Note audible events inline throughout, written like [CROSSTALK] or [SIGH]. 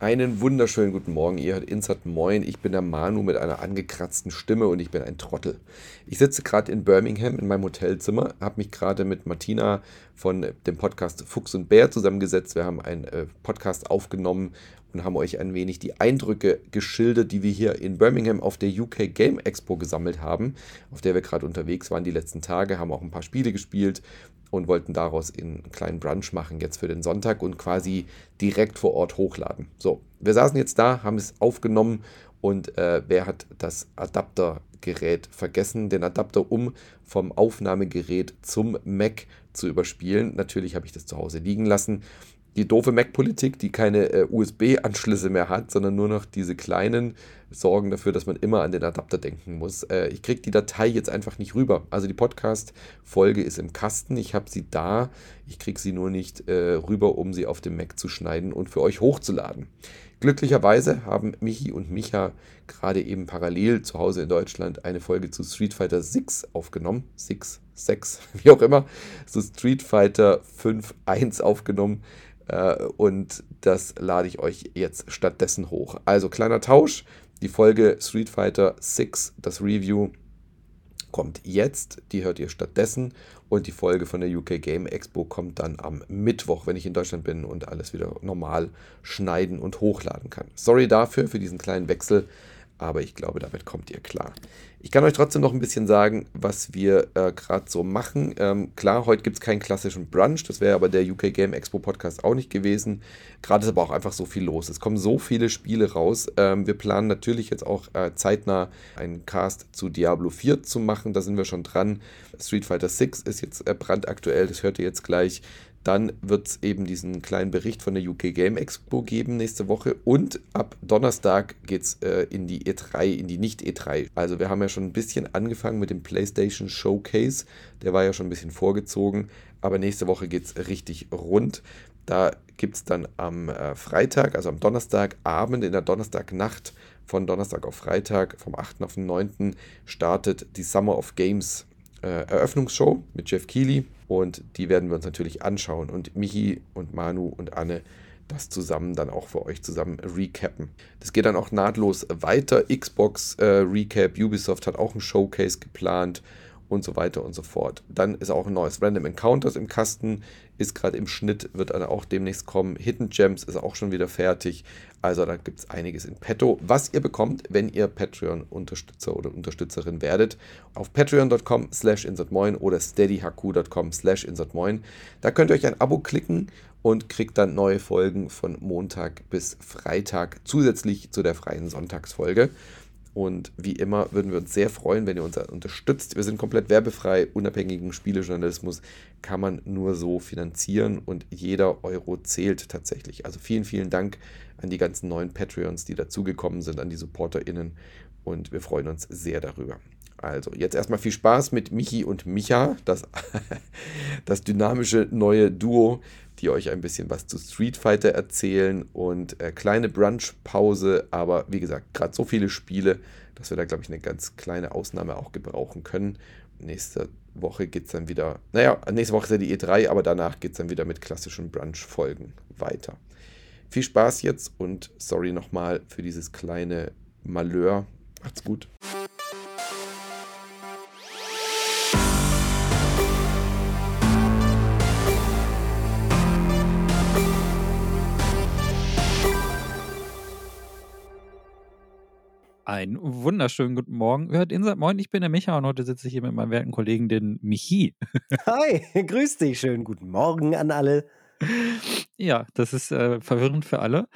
Einen wunderschönen guten Morgen. Ihr hört Insert Moin. Ich bin der Manu mit einer angekratzten Stimme und ich bin ein Trottel. Ich sitze gerade in Birmingham in meinem Hotelzimmer, habe mich gerade mit Martina von dem Podcast Fuchs und Bär zusammengesetzt. Wir haben einen äh, Podcast aufgenommen und haben euch ein wenig die Eindrücke geschildert, die wir hier in Birmingham auf der UK Game Expo gesammelt haben, auf der wir gerade unterwegs waren die letzten Tage, haben auch ein paar Spiele gespielt und wollten daraus einen kleinen Brunch machen jetzt für den Sonntag und quasi direkt vor Ort hochladen. So, wir saßen jetzt da, haben es aufgenommen und äh, wer hat das Adaptergerät vergessen, den Adapter um vom Aufnahmegerät zum Mac zu überspielen. Natürlich habe ich das zu Hause liegen lassen die doofe Mac-Politik, die keine äh, USB-Anschlüsse mehr hat, sondern nur noch diese kleinen, sorgen dafür, dass man immer an den Adapter denken muss. Äh, ich kriege die Datei jetzt einfach nicht rüber. Also die Podcast-Folge ist im Kasten, ich habe sie da, ich kriege sie nur nicht äh, rüber, um sie auf dem Mac zu schneiden und für euch hochzuladen. Glücklicherweise haben Michi und Micha gerade eben parallel zu Hause in Deutschland eine Folge zu Street Fighter 6 aufgenommen. 6, 6, [LAUGHS] wie auch immer. Zu Street Fighter 5 1 aufgenommen. Äh, und das lade ich euch jetzt stattdessen hoch. Also kleiner Tausch. Die Folge Street Fighter 6, das Review, kommt jetzt. Die hört ihr stattdessen. Und die Folge von der UK Game Expo kommt dann am Mittwoch, wenn ich in Deutschland bin und alles wieder normal schneiden und hochladen kann. Sorry dafür, für diesen kleinen Wechsel aber ich glaube, damit kommt ihr klar. Ich kann euch trotzdem noch ein bisschen sagen, was wir äh, gerade so machen. Ähm, klar, heute gibt es keinen klassischen Brunch, das wäre aber der UK Game Expo Podcast auch nicht gewesen. Gerade ist aber auch einfach so viel los. Es kommen so viele Spiele raus. Ähm, wir planen natürlich jetzt auch äh, zeitnah einen Cast zu Diablo 4 zu machen. Da sind wir schon dran. Street Fighter 6 ist jetzt äh, brandaktuell, das hört ihr jetzt gleich. Dann wird es eben diesen kleinen Bericht von der UK Game Expo geben nächste Woche. Und ab Donnerstag geht es äh, in die E3, in die Nicht-E3. Also wir haben ja schon ein bisschen angefangen mit dem PlayStation Showcase. Der war ja schon ein bisschen vorgezogen. Aber nächste Woche geht es richtig rund. Da gibt es dann am äh, Freitag, also am Donnerstagabend, in der Donnerstagnacht von Donnerstag auf Freitag, vom 8. auf den 9. startet die Summer of Games äh, Eröffnungsshow mit Jeff Keighley und die werden wir uns natürlich anschauen und Michi und Manu und Anne das zusammen dann auch für euch zusammen recappen. Das geht dann auch nahtlos weiter. Xbox äh, Recap, Ubisoft hat auch ein Showcase geplant und so weiter und so fort. Dann ist auch ein neues Random Encounters im Kasten, ist gerade im Schnitt, wird dann auch demnächst kommen. Hidden Gems ist auch schon wieder fertig. Also da gibt es einiges in petto, was ihr bekommt, wenn ihr Patreon-Unterstützer oder Unterstützerin werdet. Auf patreon.com slash insertmoin oder steadyhq.com slash insertmoin. Da könnt ihr euch ein Abo klicken und kriegt dann neue Folgen von Montag bis Freitag zusätzlich zu der freien Sonntagsfolge. Und wie immer würden wir uns sehr freuen, wenn ihr uns unterstützt. Wir sind komplett werbefrei, unabhängigen Spielejournalismus kann man nur so finanzieren und jeder Euro zählt tatsächlich. Also vielen, vielen Dank an die ganzen neuen Patreons, die dazugekommen sind, an die SupporterInnen und wir freuen uns sehr darüber. Also, jetzt erstmal viel Spaß mit Michi und Micha, das, [LAUGHS] das dynamische neue Duo, die euch ein bisschen was zu Street Fighter erzählen und äh, kleine Brunch-Pause, aber wie gesagt, gerade so viele Spiele, dass wir da, glaube ich, eine ganz kleine Ausnahme auch gebrauchen können. Nächste Woche geht es dann wieder, naja, nächste Woche ist ja die E3, aber danach geht es dann wieder mit klassischen Brunch-Folgen weiter. Viel Spaß jetzt und sorry nochmal für dieses kleine Malheur. Macht's gut. Einen wunderschönen guten Morgen. Hört Insert Moin, ich bin der Micha und heute sitze ich hier mit meinem werten Kollegen, den Michi. [LAUGHS] Hi, grüß dich. Schönen guten Morgen an alle. Ja, das ist äh, verwirrend für alle.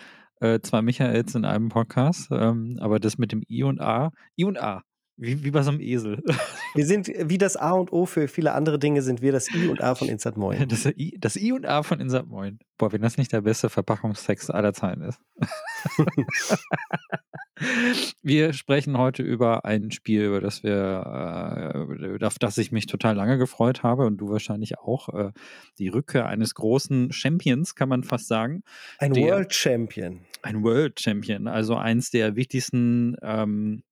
Äh, zwei Michaels in einem Podcast, ähm, aber das mit dem I und A. I und A. Wie, wie bei so einem Esel. [LAUGHS] Wir sind wie das A und O für viele andere Dinge, sind wir das I und A von Insert Moin. [LAUGHS] Das I, das I und A von Insert Moin. Boah, wenn das nicht der beste Verpackungstext aller Zeiten ist. [LAUGHS] wir sprechen heute über ein Spiel, über das wir, äh, auf das ich mich total lange gefreut habe und du wahrscheinlich auch. Äh, die Rückkehr eines großen Champions, kann man fast sagen. Ein der, World Champion. Ein World Champion, also eins der wichtigsten ähm,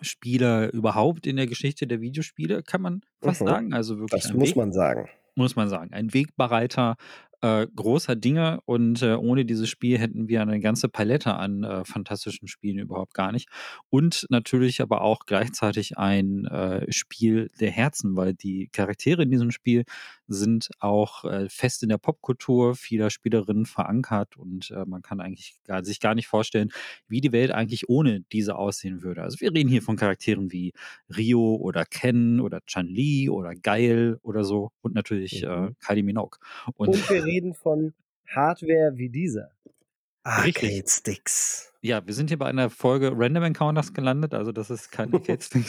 Spieler überhaupt in der Geschichte der Videospiele, kann man fast mhm. sagen. Also wirklich das muss Weg, man sagen. Muss man sagen. Ein Wegbereiter äh, großer Dinge und äh, ohne dieses Spiel hätten wir eine ganze Palette an äh, fantastischen Spielen überhaupt gar nicht. Und natürlich aber auch gleichzeitig ein äh, Spiel der Herzen, weil die Charaktere in diesem Spiel sind auch äh, fest in der Popkultur vieler Spielerinnen verankert und äh, man kann eigentlich gar, sich gar nicht vorstellen, wie die Welt eigentlich ohne diese aussehen würde. Also wir reden hier von Charakteren wie Rio oder Ken oder Chan-Li oder Geil oder so und natürlich äh, Mhm. Kylie Minogue. Und, Und wir reden von Hardware wie dieser. Arcade Sticks. ja, wir sind hier bei einer Folge Random Encounters gelandet, also das ist kein [LAUGHS] Arcade-Stick.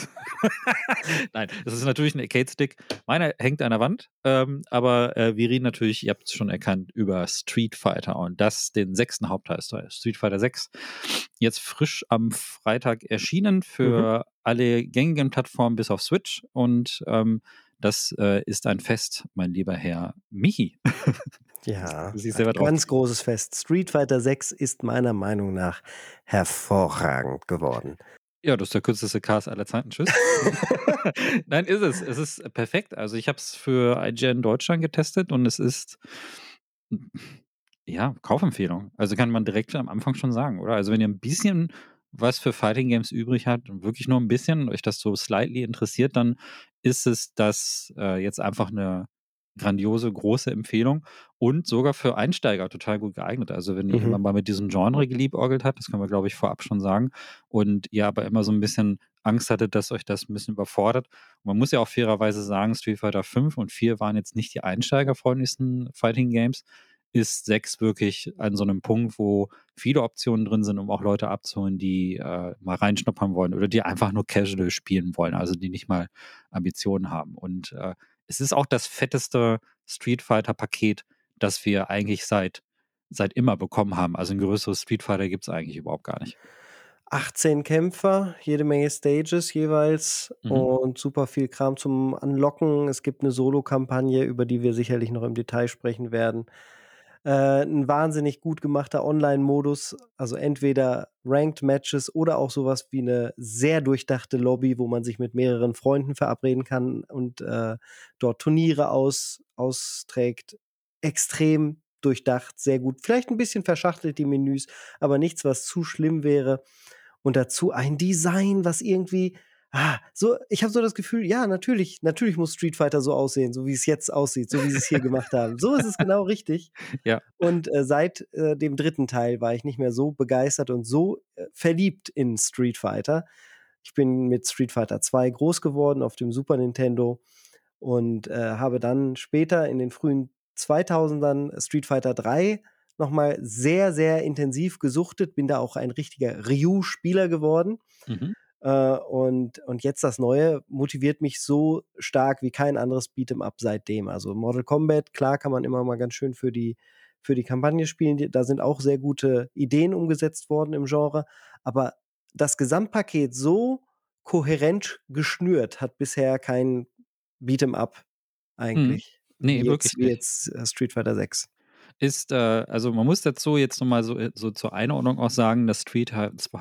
[LAUGHS] Nein, das ist natürlich ein Arcade-Stick. Meiner hängt an der Wand, ähm, aber äh, wir reden natürlich, ihr habt es schon erkannt, über Street Fighter und das den sechsten Hauptteil, Street Fighter 6. Jetzt frisch am Freitag erschienen für alle gängigen Plattformen bis auf Switch und ähm, das äh, ist ein Fest, mein lieber Herr Michi. Ja, [LAUGHS] ein ganz großes Fest. Street Fighter 6 ist meiner Meinung nach hervorragend geworden. Ja, das ist der kürzeste Cast aller Zeiten. Tschüss. [LAUGHS] Nein, ist es. Es ist perfekt. Also ich habe es für IGN Deutschland getestet und es ist ja Kaufempfehlung. Also kann man direkt am Anfang schon sagen, oder? Also wenn ihr ein bisschen was für Fighting Games übrig und wirklich nur ein bisschen euch das so slightly interessiert, dann ist es das äh, jetzt einfach eine grandiose, große Empfehlung und sogar für Einsteiger total gut geeignet. Also wenn ihr Mhm. jemand mal mit diesem Genre geliebäugelt habt, das können wir glaube ich vorab schon sagen, und ihr aber immer so ein bisschen Angst hattet, dass euch das ein bisschen überfordert. Und man muss ja auch fairerweise sagen, Street Fighter 5 und 4 waren jetzt nicht die einsteigerfreundlichsten Fighting Games. Ist 6 wirklich an so einem Punkt, wo viele Optionen drin sind, um auch Leute abzuholen, die äh, mal reinschnuppern wollen oder die einfach nur casual spielen wollen, also die nicht mal Ambitionen haben. Und äh, es ist auch das fetteste Street Fighter Paket, das wir eigentlich seit, seit immer bekommen haben. Also ein größeres Street Fighter gibt es eigentlich überhaupt gar nicht. 18 Kämpfer, jede Menge Stages jeweils Mhm. und super viel Kram zum Anlocken. Es gibt eine Solo-Kampagne, über die wir sicherlich noch im Detail sprechen werden. Äh, ein wahnsinnig gut gemachter Online-Modus, also entweder Ranked Matches oder auch sowas wie eine sehr durchdachte Lobby, wo man sich mit mehreren Freunden verabreden kann und äh, dort Turniere aus, austrägt. Extrem durchdacht, sehr gut. Vielleicht ein bisschen verschachtelt die Menüs, aber nichts, was zu schlimm wäre. Und dazu ein Design, was irgendwie Ah, so, ich habe so das Gefühl, ja, natürlich, natürlich muss Street Fighter so aussehen, so wie es jetzt aussieht, so wie sie es hier gemacht haben. So ist es genau richtig. [LAUGHS] Ja. Und äh, seit äh, dem dritten Teil war ich nicht mehr so begeistert und so äh, verliebt in Street Fighter. Ich bin mit Street Fighter 2 groß geworden auf dem Super Nintendo und äh, habe dann später in den frühen 2000ern Street Fighter 3 nochmal sehr, sehr intensiv gesuchtet, bin da auch ein richtiger Ryu-Spieler geworden. Mhm. Äh, und, und jetzt das Neue motiviert mich so stark wie kein anderes Beat'em Up seitdem. Also Mortal Kombat, klar kann man immer mal ganz schön für die, für die Kampagne spielen. Da sind auch sehr gute Ideen umgesetzt worden im Genre. Aber das Gesamtpaket so kohärent geschnürt hat bisher kein Beat'em Up eigentlich. Nee, wie wirklich jetzt, wie nicht. jetzt äh, Street Fighter 6. ist, äh, also man muss dazu jetzt nochmal so, so zur Einordnung auch sagen, dass Street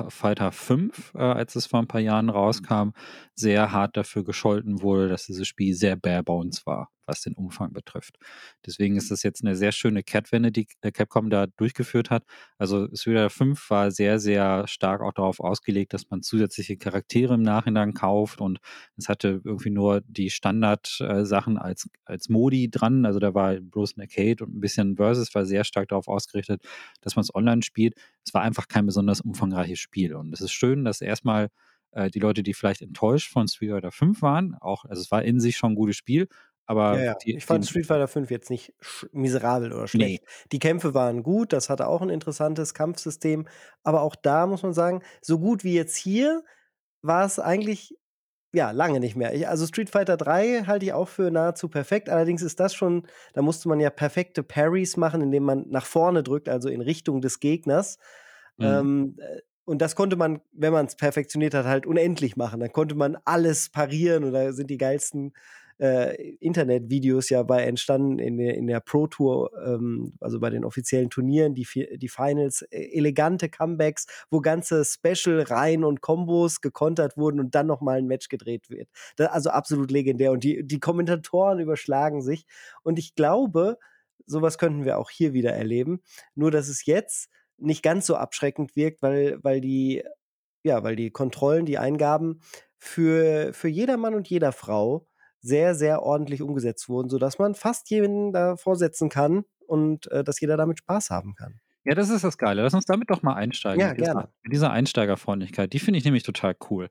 Fighter 5, äh, als es vor ein paar Jahren rauskam, sehr hart dafür gescholten wurde, dass dieses Spiel sehr bare bones war, was den Umfang betrifft. Deswegen ist das jetzt eine sehr schöne Kehrtwende, die äh, Capcom da durchgeführt hat. Also Fighter 5 war sehr, sehr stark auch darauf ausgelegt, dass man zusätzliche Charaktere im Nachhinein kauft und es hatte irgendwie nur die Standard-Sachen als, als Modi dran. Also da war bloß ein Arcade und ein bisschen Versus, war sehr stark darauf ausgerichtet, dass man es online spielt. Es war einfach kein besonders umfangreiches Spiel. Und es ist schön, dass erstmal äh, die Leute, die vielleicht enttäuscht von Street Fighter 5 waren, auch, also es war in sich schon ein gutes Spiel, aber Ja, ja. die, ich fand Street Fighter 5 jetzt nicht miserabel oder schlecht. Die Kämpfe waren gut, das hatte auch ein interessantes Kampfsystem, aber auch da muss man sagen, so gut wie jetzt hier war es eigentlich ja lange nicht mehr. Ich, also Street Fighter 3 halte ich auch für nahezu perfekt. Allerdings ist das schon, da musste man ja perfekte Parries machen, indem man nach vorne drückt, also in Richtung des Gegners. Mhm. Ähm, äh, und das konnte man, wenn man es perfektioniert hat, halt unendlich machen. Dann konnte man alles parieren und da sind die geilsten äh, Internetvideos ja bei entstanden in der, in der Pro Tour, ähm, also bei den offiziellen Turnieren, die, die Finals, äh, elegante Comebacks, wo ganze Special-Reihen und Kombos gekontert wurden und dann nochmal ein Match gedreht wird. Das, also absolut legendär. Und die, die Kommentatoren überschlagen sich. Und ich glaube, sowas könnten wir auch hier wieder erleben. Nur, dass es jetzt nicht ganz so abschreckend wirkt, weil, weil die, ja, weil die Kontrollen, die Eingaben für, für jeder Mann und jeder Frau sehr, sehr ordentlich umgesetzt wurden, sodass man fast jeden da vorsetzen kann und äh, dass jeder damit Spaß haben kann. Ja, das ist das Geile. Lass uns damit doch mal einsteigen. Ja, mit dieser, gerne. mit dieser Einsteigerfreundlichkeit. Die finde ich nämlich total cool.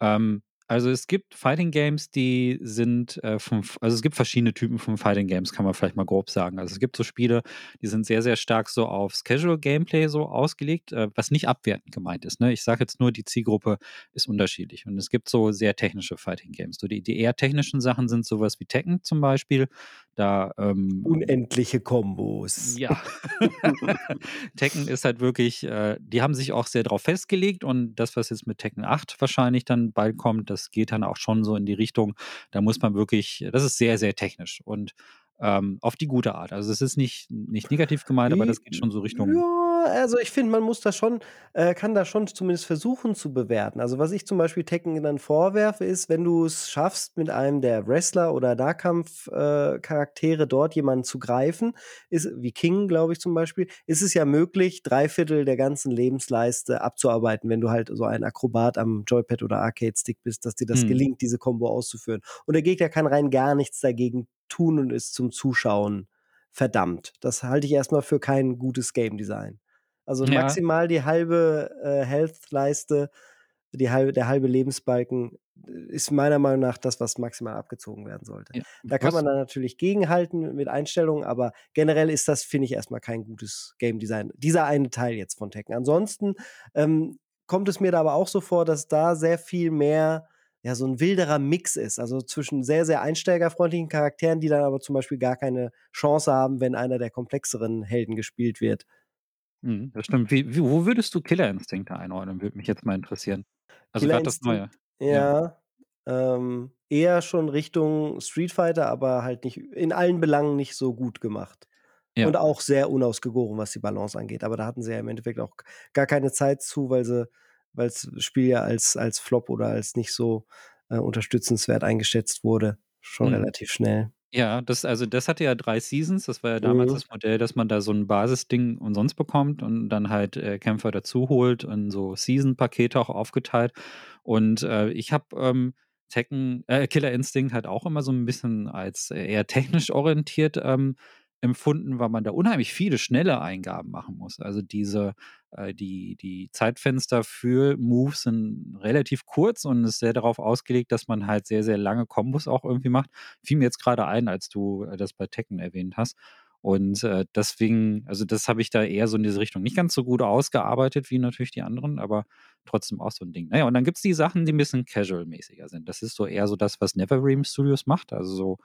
Ähm, also es gibt Fighting Games, die sind äh, von, also es gibt verschiedene Typen von Fighting Games, kann man vielleicht mal grob sagen. Also es gibt so Spiele, die sind sehr, sehr stark so aufs Casual Gameplay so ausgelegt, äh, was nicht abwertend gemeint ist. Ne? Ich sage jetzt nur, die Zielgruppe ist unterschiedlich. Und es gibt so sehr technische Fighting Games. So die, die eher technischen Sachen sind sowas wie Tekken zum Beispiel. Da ähm, Unendliche Kombos. ja. [LAUGHS] Tekken ist halt wirklich, äh, die haben sich auch sehr darauf festgelegt und das, was jetzt mit Tekken 8 wahrscheinlich dann bald kommt, das geht dann auch schon so in die Richtung, da muss man wirklich, das ist sehr, sehr technisch und ähm, auf die gute Art. Also es ist nicht, nicht negativ gemeint, aber das geht schon so Richtung. Ja, also ich finde, man muss das schon, äh, kann das schon zumindest versuchen zu bewerten. Also was ich zum Beispiel Tekken dann vorwerfe, ist, wenn du es schaffst, mit einem der Wrestler oder Nahkampf-Charaktere äh, dort jemanden zu greifen, ist, wie King, glaube ich zum Beispiel, ist es ja möglich, drei Viertel der ganzen Lebensleiste abzuarbeiten, wenn du halt so ein Akrobat am Joypad oder Arcade-Stick bist, dass dir das Hm. gelingt, diese Combo auszuführen. Und der Gegner kann rein gar nichts dagegen tun und ist zum Zuschauen verdammt. Das halte ich erstmal für kein gutes Game Design. Also Ja. maximal die halbe äh, Health-Leiste, die halbe, der halbe Lebensbalken äh, ist meiner Meinung nach das, was maximal abgezogen werden sollte. Ja. Da kann man dann natürlich gegenhalten mit Einstellungen, aber generell ist das, finde ich, erstmal kein gutes Game Design. Dieser eine Teil jetzt von Tekken. Ansonsten ähm, kommt es mir da aber auch so vor, dass da sehr viel mehr ja, so ein wilderer Mix ist. Also zwischen sehr, sehr einsteigerfreundlichen Charakteren, die dann aber zum Beispiel gar keine Chance haben, wenn einer der komplexeren Helden gespielt wird. Mhm, das stimmt. Wie, wie, wo würdest du Killer Instinkte einordnen? Würde mich jetzt mal interessieren. Also gerade das Neue. Instinct, Ja. Ähm, eher schon Richtung Street Fighter, aber halt nicht in allen Belangen nicht so gut gemacht. Ja. Und auch sehr unausgegoren, was die Balance angeht. Aber da hatten sie ja im Endeffekt auch gar keine Zeit zu, weil sie, weil das Spiel ja als, als Flop oder als nicht so äh, unterstützenswert eingeschätzt wurde. Schon Mhm. relativ schnell. Ja, das, also das hatte ja drei Seasons. Das war ja damals Mhm. das Modell, dass man da so ein Basisding umsonst bekommt und dann halt äh, Kämpfer dazu holt und so Season-Pakete auch aufgeteilt. Und äh, ich habe ähm, Tekken, äh, Killer Instinct halt auch immer so ein bisschen als äh, eher technisch orientiert ähm, empfunden, weil man da unheimlich viele schnelle Eingaben machen muss. Also diese, äh, die, die Zeitfenster für Moves sind relativ kurz und ist sehr darauf ausgelegt, dass man halt sehr, sehr lange Kombos auch irgendwie macht. Fiel mir jetzt gerade ein, als du äh, das bei Tekken erwähnt hast. Und äh, deswegen, also das habe ich da eher so in diese Richtung nicht ganz so gut ausgearbeitet wie natürlich die anderen, aber trotzdem auch so ein Ding. Naja, und dann gibt es die Sachen, die ein bisschen casual-mäßiger sind. Das ist so eher so das, was Neverream Studios macht, also so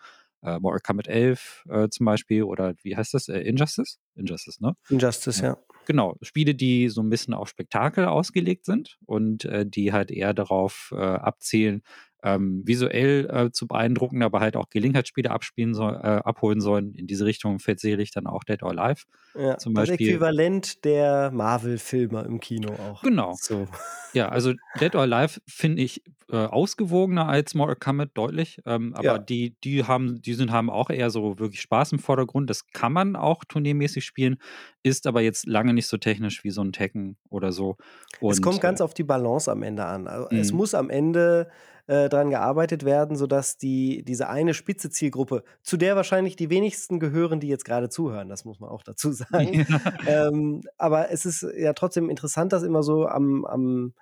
äh, Mortal Kombat 11 äh, zum Beispiel oder wie heißt das? Äh, Injustice? Injustice, ne? Injustice, ja. Genau, Spiele, die so ein bisschen auf Spektakel ausgelegt sind und äh, die halt eher darauf äh, abzielen, ähm, visuell äh, zu beeindrucken, aber halt auch Gelegenheitsspiele abspielen soll, äh, abholen sollen. In diese Richtung fällt sicherlich dann auch Dead or Alive. ja. Zum das Beispiel- Äquivalent der Marvel-Filme im Kino auch. Genau. So. Ja, also Dead or Alive finde ich äh, ausgewogener als Mortal Kombat deutlich, ähm, aber Ja. die, die haben, die sind, haben auch eher so wirklich Spaß im Vordergrund. Das kann man auch turniermäßig spielen, ist aber jetzt lange nicht so technisch wie so ein Tekken oder so. Und, es kommt ganz äh, auf die Balance am Ende an. Also Es Mhm. muss am Ende äh, daran gearbeitet werden, sodass die, diese eine spitze Zielgruppe, zu der wahrscheinlich die wenigsten gehören, die jetzt gerade zuhören, das muss man auch dazu [LAUGHS] sagen. ähm, aber es ist ja trotzdem interessant, das immer so am, am,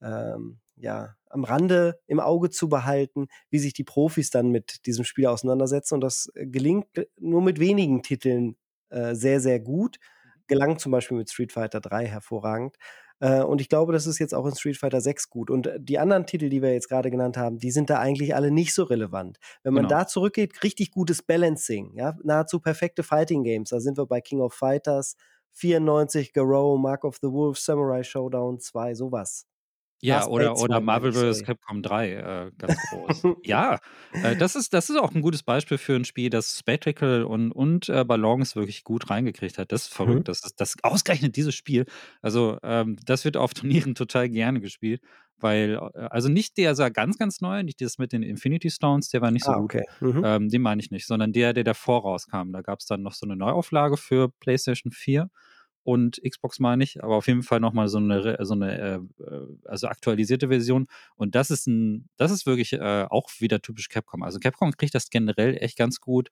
ähm, ja, am Rande im Auge zu behalten, wie sich die Profis dann mit diesem Spiel auseinandersetzen. Und das äh, gelingt nur mit wenigen Titeln äh, sehr, sehr gut. Gelang zum Beispiel mit Street Fighter 3 hervorragend. Äh, und ich glaube, das ist jetzt auch in Street Fighter 6 gut. Und äh, die anderen Titel, die wir jetzt gerade genannt haben, die sind da eigentlich alle nicht so relevant. Wenn man Genau. da zurückgeht, richtig gutes Balancing, ja, nahezu perfekte Fighting Games. Da sind wir bei King of Fighters, 94, Garou, Mark of the Wolf, Samurai Showdown 2, sowas. Ja, oder, oder 2 meine Marvel vs. Capcom 3, äh, ganz groß. [LAUGHS] ja, äh, das, ist, das ist auch ein gutes Beispiel für ein Spiel, das Spectacle und, und äh, Balance wirklich gut reingekriegt hat. Das ist verrückt. Mhm. Das ist das ausgerechnet dieses Spiel. Also, ähm, das wird auf [LAUGHS] Turnieren total gerne gespielt, weil, äh, also nicht der sah ganz, ganz neu, nicht das mit den Infinity Stones, der war nicht so Ah, gut. okay. Mhm. Ähm, den meine ich nicht, sondern der, der davor rauskam. Da gab es dann noch so eine Neuauflage für PlayStation 4 und Xbox meine ich, aber auf jeden Fall nochmal so eine, so eine äh, äh, also aktualisierte Version. Und das ist ein, das ist wirklich äh, auch wieder typisch Capcom. Also Capcom kriegt das generell echt ganz gut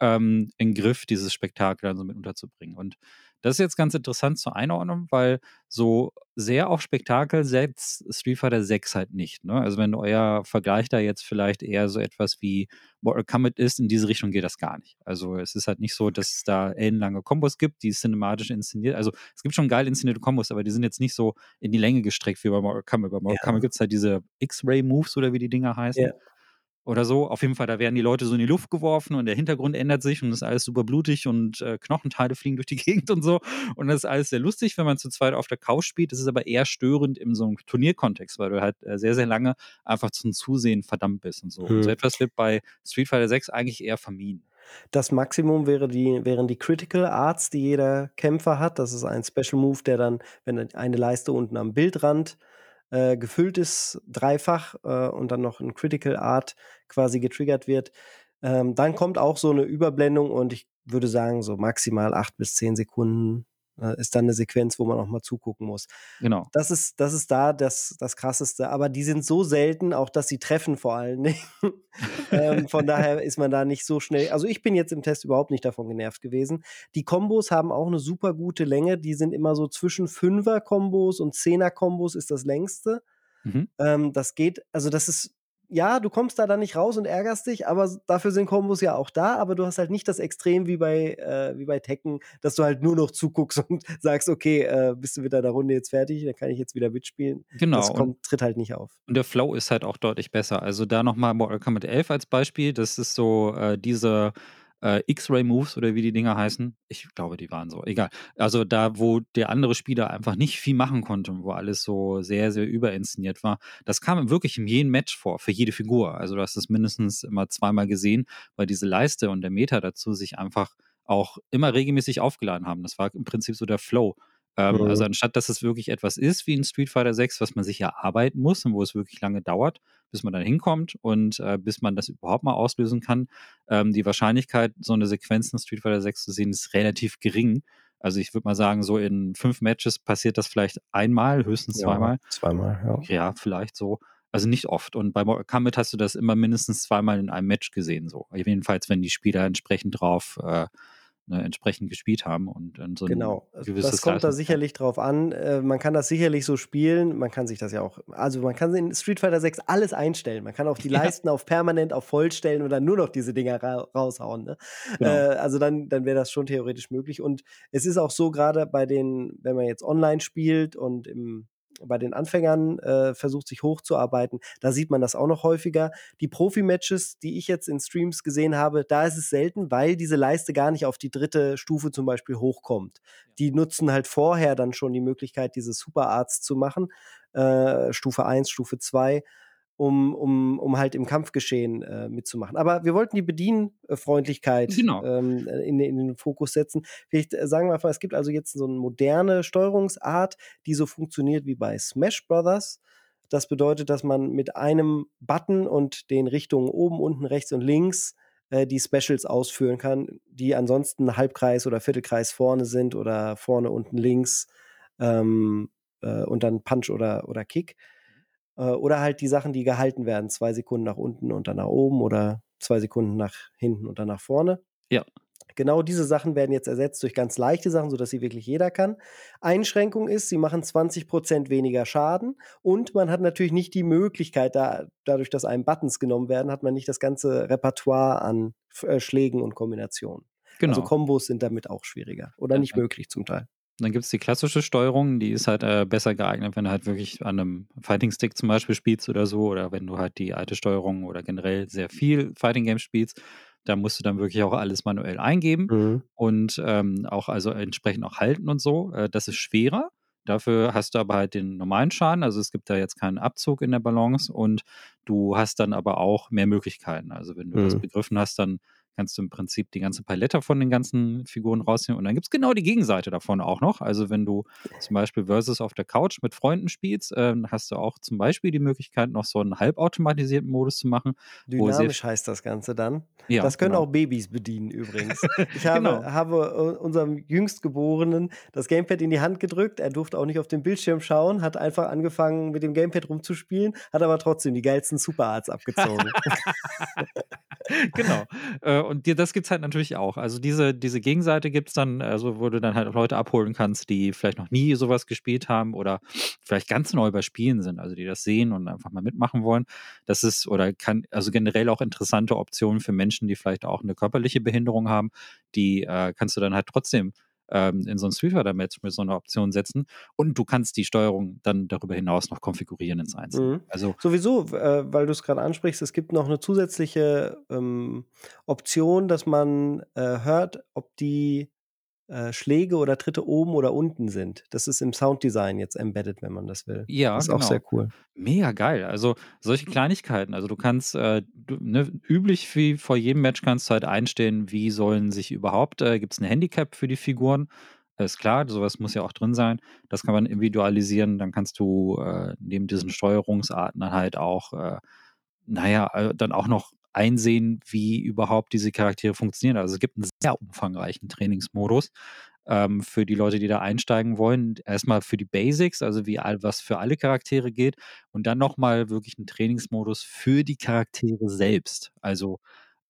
ähm, in den Griff, dieses Spektakel dann so mit unterzubringen. Und das ist jetzt ganz interessant zur Einordnung, weil so sehr auf Spektakel setzt Street Fighter 6 halt nicht. Ne? Also wenn euer Vergleich da jetzt vielleicht eher so etwas wie Mortal Kombat ist, in diese Richtung geht das gar nicht. Also es ist halt nicht so, dass es da ellenlange Kombos gibt, die cinematisch inszeniert. Also es gibt schon geil inszenierte Kombos, aber die sind jetzt nicht so in die Länge gestreckt wie bei Mortal Kombat. Bei Mortal Ja. Kombat gibt es halt diese X-Ray-Moves oder wie die Dinger heißen Ja. Oder so. Auf jeden Fall, da werden die Leute so in die Luft geworfen und der Hintergrund ändert sich und ist alles super blutig und äh, Knochenteile fliegen durch die [LAUGHS] Gegend und so. Und das ist alles sehr lustig, wenn man zu zweit auf der Couch spielt. Das ist aber eher störend in so einem Turnierkontext, weil du halt äh, sehr, sehr lange einfach zum Zusehen verdammt bist und so. Und so Hm. etwas wird bei Street Fighter 6 eigentlich eher vermieden. Das Maximum wäre die, wären die Critical Arts, die jeder Kämpfer hat. Das ist ein Special Move, der dann, wenn eine Leiste unten am Bildrand äh, gefüllt ist, dreifach äh, und dann noch ein Critical Art quasi getriggert wird. Ähm, dann kommt auch so eine Überblendung und ich würde sagen, so maximal acht bis zehn Sekunden äh, ist dann eine Sequenz, wo man auch mal zugucken muss. Genau. Das ist, das ist da das, das Krasseste. Aber die sind so selten, auch dass sie treffen vor allen Dingen. [LAUGHS] ähm, von daher ist man da nicht so schnell. Also ich bin jetzt im Test überhaupt nicht davon genervt gewesen. Die Kombos haben auch eine super gute Länge. Die sind immer so zwischen Fünfer-Kombos und Zehner-Kombos ist das längste. Mhm. Ähm, das geht, also das ist, ja, du kommst da dann nicht raus und ärgerst dich, aber dafür sind Kombos ja auch da, aber du hast halt nicht das Extrem wie bei, äh, wie bei Tekken, dass du halt nur noch zuguckst [LAUGHS] und sagst, okay, äh, bist du mit deiner Runde jetzt fertig, dann kann ich jetzt wieder mitspielen. Genau. Das kommt, tritt halt nicht auf. Und der Flow ist halt auch deutlich besser. Also da nochmal Mortal Kombat 11 als Beispiel. Das ist so äh, diese äh, X-Ray-Moves oder wie die Dinger heißen. Ich glaube, die waren so. Egal. Also da, wo der andere Spieler einfach nicht viel machen konnte wo alles so sehr, sehr überinszeniert war. Das kam wirklich in jedem Match vor, für jede Figur. Also du hast es mindestens immer zweimal gesehen, weil diese Leiste und der Meter dazu sich einfach auch immer regelmäßig aufgeladen haben. Das war im Prinzip so der Flow. Ähm, Mhm. Also anstatt, dass es wirklich etwas ist wie in Street Fighter 6, was man sich erarbeiten muss und wo es wirklich lange dauert, bis man dann hinkommt und äh, bis man das überhaupt mal auslösen kann, ähm, die Wahrscheinlichkeit, so eine Sequenz in Street Fighter 6 zu sehen, ist relativ gering. Also ich würde mal sagen, so in fünf Matches passiert das vielleicht einmal, höchstens zweimal. Ja, zweimal, ja. Ja, vielleicht so. Also nicht oft. Und bei Mortal Kombat hast du das immer mindestens zweimal in einem Match gesehen. So. Jedenfalls, wenn die Spieler entsprechend drauf äh, ne, entsprechend gespielt haben und, und so Genau, ein Also das kommt da sicherlich drauf an. Äh, man kann das sicherlich so spielen. Man kann sich das ja auch, also man kann in Street Fighter 6 alles einstellen. Man kann auch die [LAUGHS] Ja. Leisten auf permanent auf voll stellen und dann nur noch diese Dinger ra raushauen. Ne? Genau. Äh, also dann, dann wäre das schon theoretisch möglich. Und es ist auch so, gerade bei den, wenn man jetzt online spielt und im bei den Anfängern äh, versucht, sich hochzuarbeiten. Da sieht man das auch noch häufiger. Die Profi-Matches, die ich jetzt in Streams gesehen habe, da ist es selten, weil diese Leiste gar nicht auf die dritte Stufe zum Beispiel hochkommt. Die nutzen halt vorher dann schon die Möglichkeit, diese Superarts zu machen. Äh, Stufe 1, Stufe 2 um, um, um halt im Kampfgeschehen äh, mitzumachen. Aber wir wollten die Bedienfreundlichkeit Genau. ähm, in, in den Fokus setzen. Vielleicht äh, sagen wir einfach, es gibt also jetzt so eine moderne Steuerungsart, die so funktioniert wie bei Smash Brothers. Das bedeutet, dass man mit einem Button und den Richtungen oben, unten, rechts und links äh, die Specials ausführen kann, die ansonsten Halbkreis oder Viertelkreis vorne sind oder vorne, unten, links ähm, äh, und dann Punch oder, oder Kick. Äh, oder halt die Sachen, die gehalten werden. Zwei Sekunden nach unten und dann nach oben oder zwei Sekunden nach hinten und dann nach vorne. Ja. Genau diese Sachen werden jetzt ersetzt durch ganz leichte Sachen, sodass sie wirklich jeder kann. Einschränkung ist, sie machen 20% weniger Schaden und man hat natürlich nicht die Möglichkeit, da, dadurch, dass einem Buttons genommen werden, hat man nicht das ganze Repertoire an äh, Schlägen und Kombinationen. Genau. Also Kombos sind damit auch schwieriger oder Ja, nicht möglich zum Teil. Dann gibt es die klassische Steuerung, die ist halt äh, besser geeignet, wenn du halt wirklich an einem Fighting Stick zum Beispiel spielst oder so, oder wenn du halt die alte Steuerung oder generell sehr viel Fighting Games spielst, da musst du dann wirklich auch alles manuell eingeben Mhm. und ähm, auch also entsprechend auch halten und so. Äh, das ist schwerer. Dafür hast du aber halt den normalen Schaden, also es gibt da jetzt keinen Abzug in der Balance und du hast dann aber auch mehr Möglichkeiten. Also wenn du das Mhm. begriffen hast, dann kannst du im Prinzip die ganze Palette von den ganzen Figuren rausnehmen. Und dann gibt es genau die Gegenseite davon auch noch. Also wenn du zum Beispiel Versus auf der Couch mit Freunden spielst, ähm, hast du auch zum Beispiel die Möglichkeit, noch so einen halbautomatisierten Modus zu machen. Dynamisch heißt das Ganze dann. Ja, das können genau. auch Babys bedienen übrigens. [LAUGHS] Ich habe, Genau. habe äh, unserem Jüngstgeborenen das Gamepad in die Hand gedrückt. Er durfte auch nicht auf den Bildschirm schauen, hat einfach angefangen mit dem Gamepad rumzuspielen, hat aber trotzdem die geilsten Superarts abgezogen. [LAUGHS] genau. Äh, und dir, das gibt's halt natürlich auch. Also diese, diese Gegenseite gibt's dann, also wo du dann halt Leute abholen kannst, die vielleicht noch nie sowas gespielt haben oder vielleicht ganz neu bei Spielen sind, also die das sehen und einfach mal mitmachen wollen. Das ist oder kann, also generell auch interessante Optionen für Menschen, die vielleicht auch eine körperliche Behinderung haben, die äh, kannst du dann halt trotzdem ähm, in so ein Fighter Match mit so einer Option setzen und du kannst die Steuerung dann darüber hinaus noch konfigurieren ins Einzelne. Mhm. Also Sowieso, äh, weil du es gerade ansprichst, es gibt noch eine zusätzliche ähm, Option, dass man äh, hört, ob die äh, Schläge oder Tritte oben oder unten sind. Das ist im Sounddesign jetzt embedded, wenn man das will. ja, Das ist genau. auch sehr cool. Mega geil. Also solche Kleinigkeiten. Also du kannst äh, du, ne, üblich wie vor jedem Match kannst du halt einstellen, wie sollen sich überhaupt, äh, gibt es ein Handicap für die Figuren. Ist klar, sowas muss ja auch drin sein. Das kann man individualisieren. Dann kannst du äh, neben diesen Steuerungsarten dann halt auch, äh, naja, dann auch noch einsehen, wie überhaupt diese Charaktere funktionieren. Also es gibt einen sehr umfangreichen Trainingsmodus ähm, für die Leute, die da einsteigen wollen. Erstmal für die Basics, also wie all, was für alle Charaktere gilt. Und dann nochmal wirklich einen Trainingsmodus für die Charaktere selbst. Also,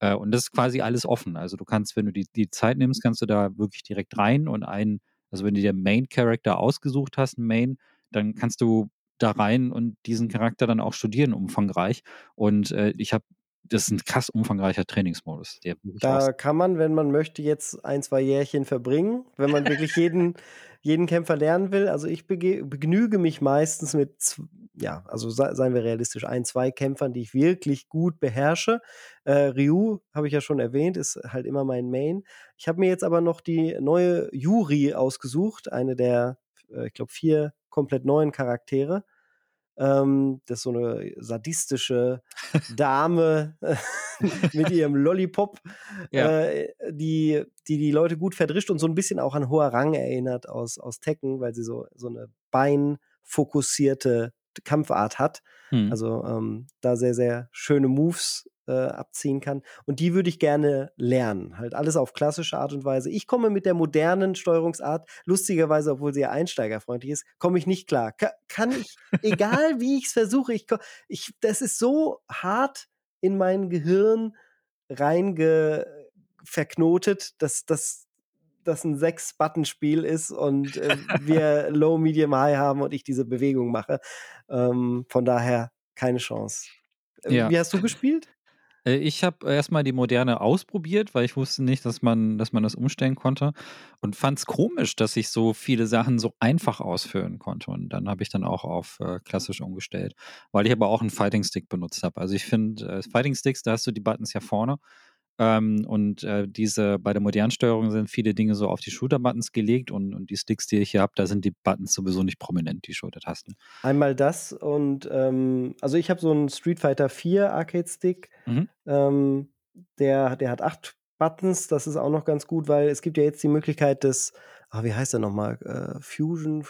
äh, und das ist quasi alles offen. Also du kannst, wenn du die, die Zeit nimmst, kannst du da wirklich direkt rein und einen, also wenn du dir Main Character ausgesucht hast, einen Main, dann kannst du da rein und diesen Charakter dann auch studieren umfangreich. Und äh, ich habe, das ist ein krass umfangreicher Trainingsmodus, Da kann man, wenn man möchte, jetzt ein, zwei Jährchen verbringen, wenn man wirklich [LAUGHS] jeden, jeden Kämpfer lernen will. Also ich begnüge mich meistens mit, ja, also se seien wir realistisch, ein, zwei Kämpfern, die ich wirklich gut beherrsche. Äh, Ryu, habe ich ja schon erwähnt, ist halt immer mein Main. Ich habe mir jetzt aber noch die neue Yuri ausgesucht, eine der, äh, ich glaube, vier komplett neuen Charaktere. Ähm, das ist so eine sadistische [LAUGHS] Dame [LAUGHS] mit ihrem Lollipop, Ja. äh, die, die die Leute gut verdrischt und so ein bisschen auch an hoher Rang erinnert aus, aus Tekken, weil sie so, so eine beinfokussierte Kampfart hat. Hm. Also ähm, da sehr, sehr schöne Moves äh, abziehen kann. Und die würde ich gerne lernen. Halt alles auf klassische Art und Weise. Ich komme mit der modernen Steuerungsart, lustigerweise, obwohl sie ja einsteigerfreundlich ist, komme ich nicht klar. Ka kann ich, egal wie ich es versuche, ich, das ist so hart in mein Gehirn reinge verknotet, dass das das ein Sechs-Button-Spiel ist und äh, wir Low, Medium, High haben und ich diese Bewegung mache. Ähm, von daher keine Chance. Äh, Ja. Wie hast du gespielt? Äh, Ich habe erstmal die moderne ausprobiert, weil ich wusste nicht, dass man, dass man das umstellen konnte und fand es komisch, dass ich so viele Sachen so einfach ausführen konnte. Und dann habe ich dann auch auf äh, klassisch umgestellt, weil ich aber auch einen Fighting Stick benutzt habe. Also ich finde, äh, Fighting Sticks, da hast du die Buttons ja vorne. Ähm, und äh, diese bei der modernen Steuerung sind viele Dinge so auf die Shooter-Buttons gelegt und, und die Sticks, die ich hier habe, da sind die Buttons sowieso nicht prominent, die Schultertasten. Einmal das und ähm, also ich habe so einen Street Fighter 4 Arcade Stick. Mhm. Ähm, der, der hat acht Buttons, das ist auch noch ganz gut, weil es gibt ja jetzt die Möglichkeit des, ah, wie heißt der nochmal? Äh, Fusion,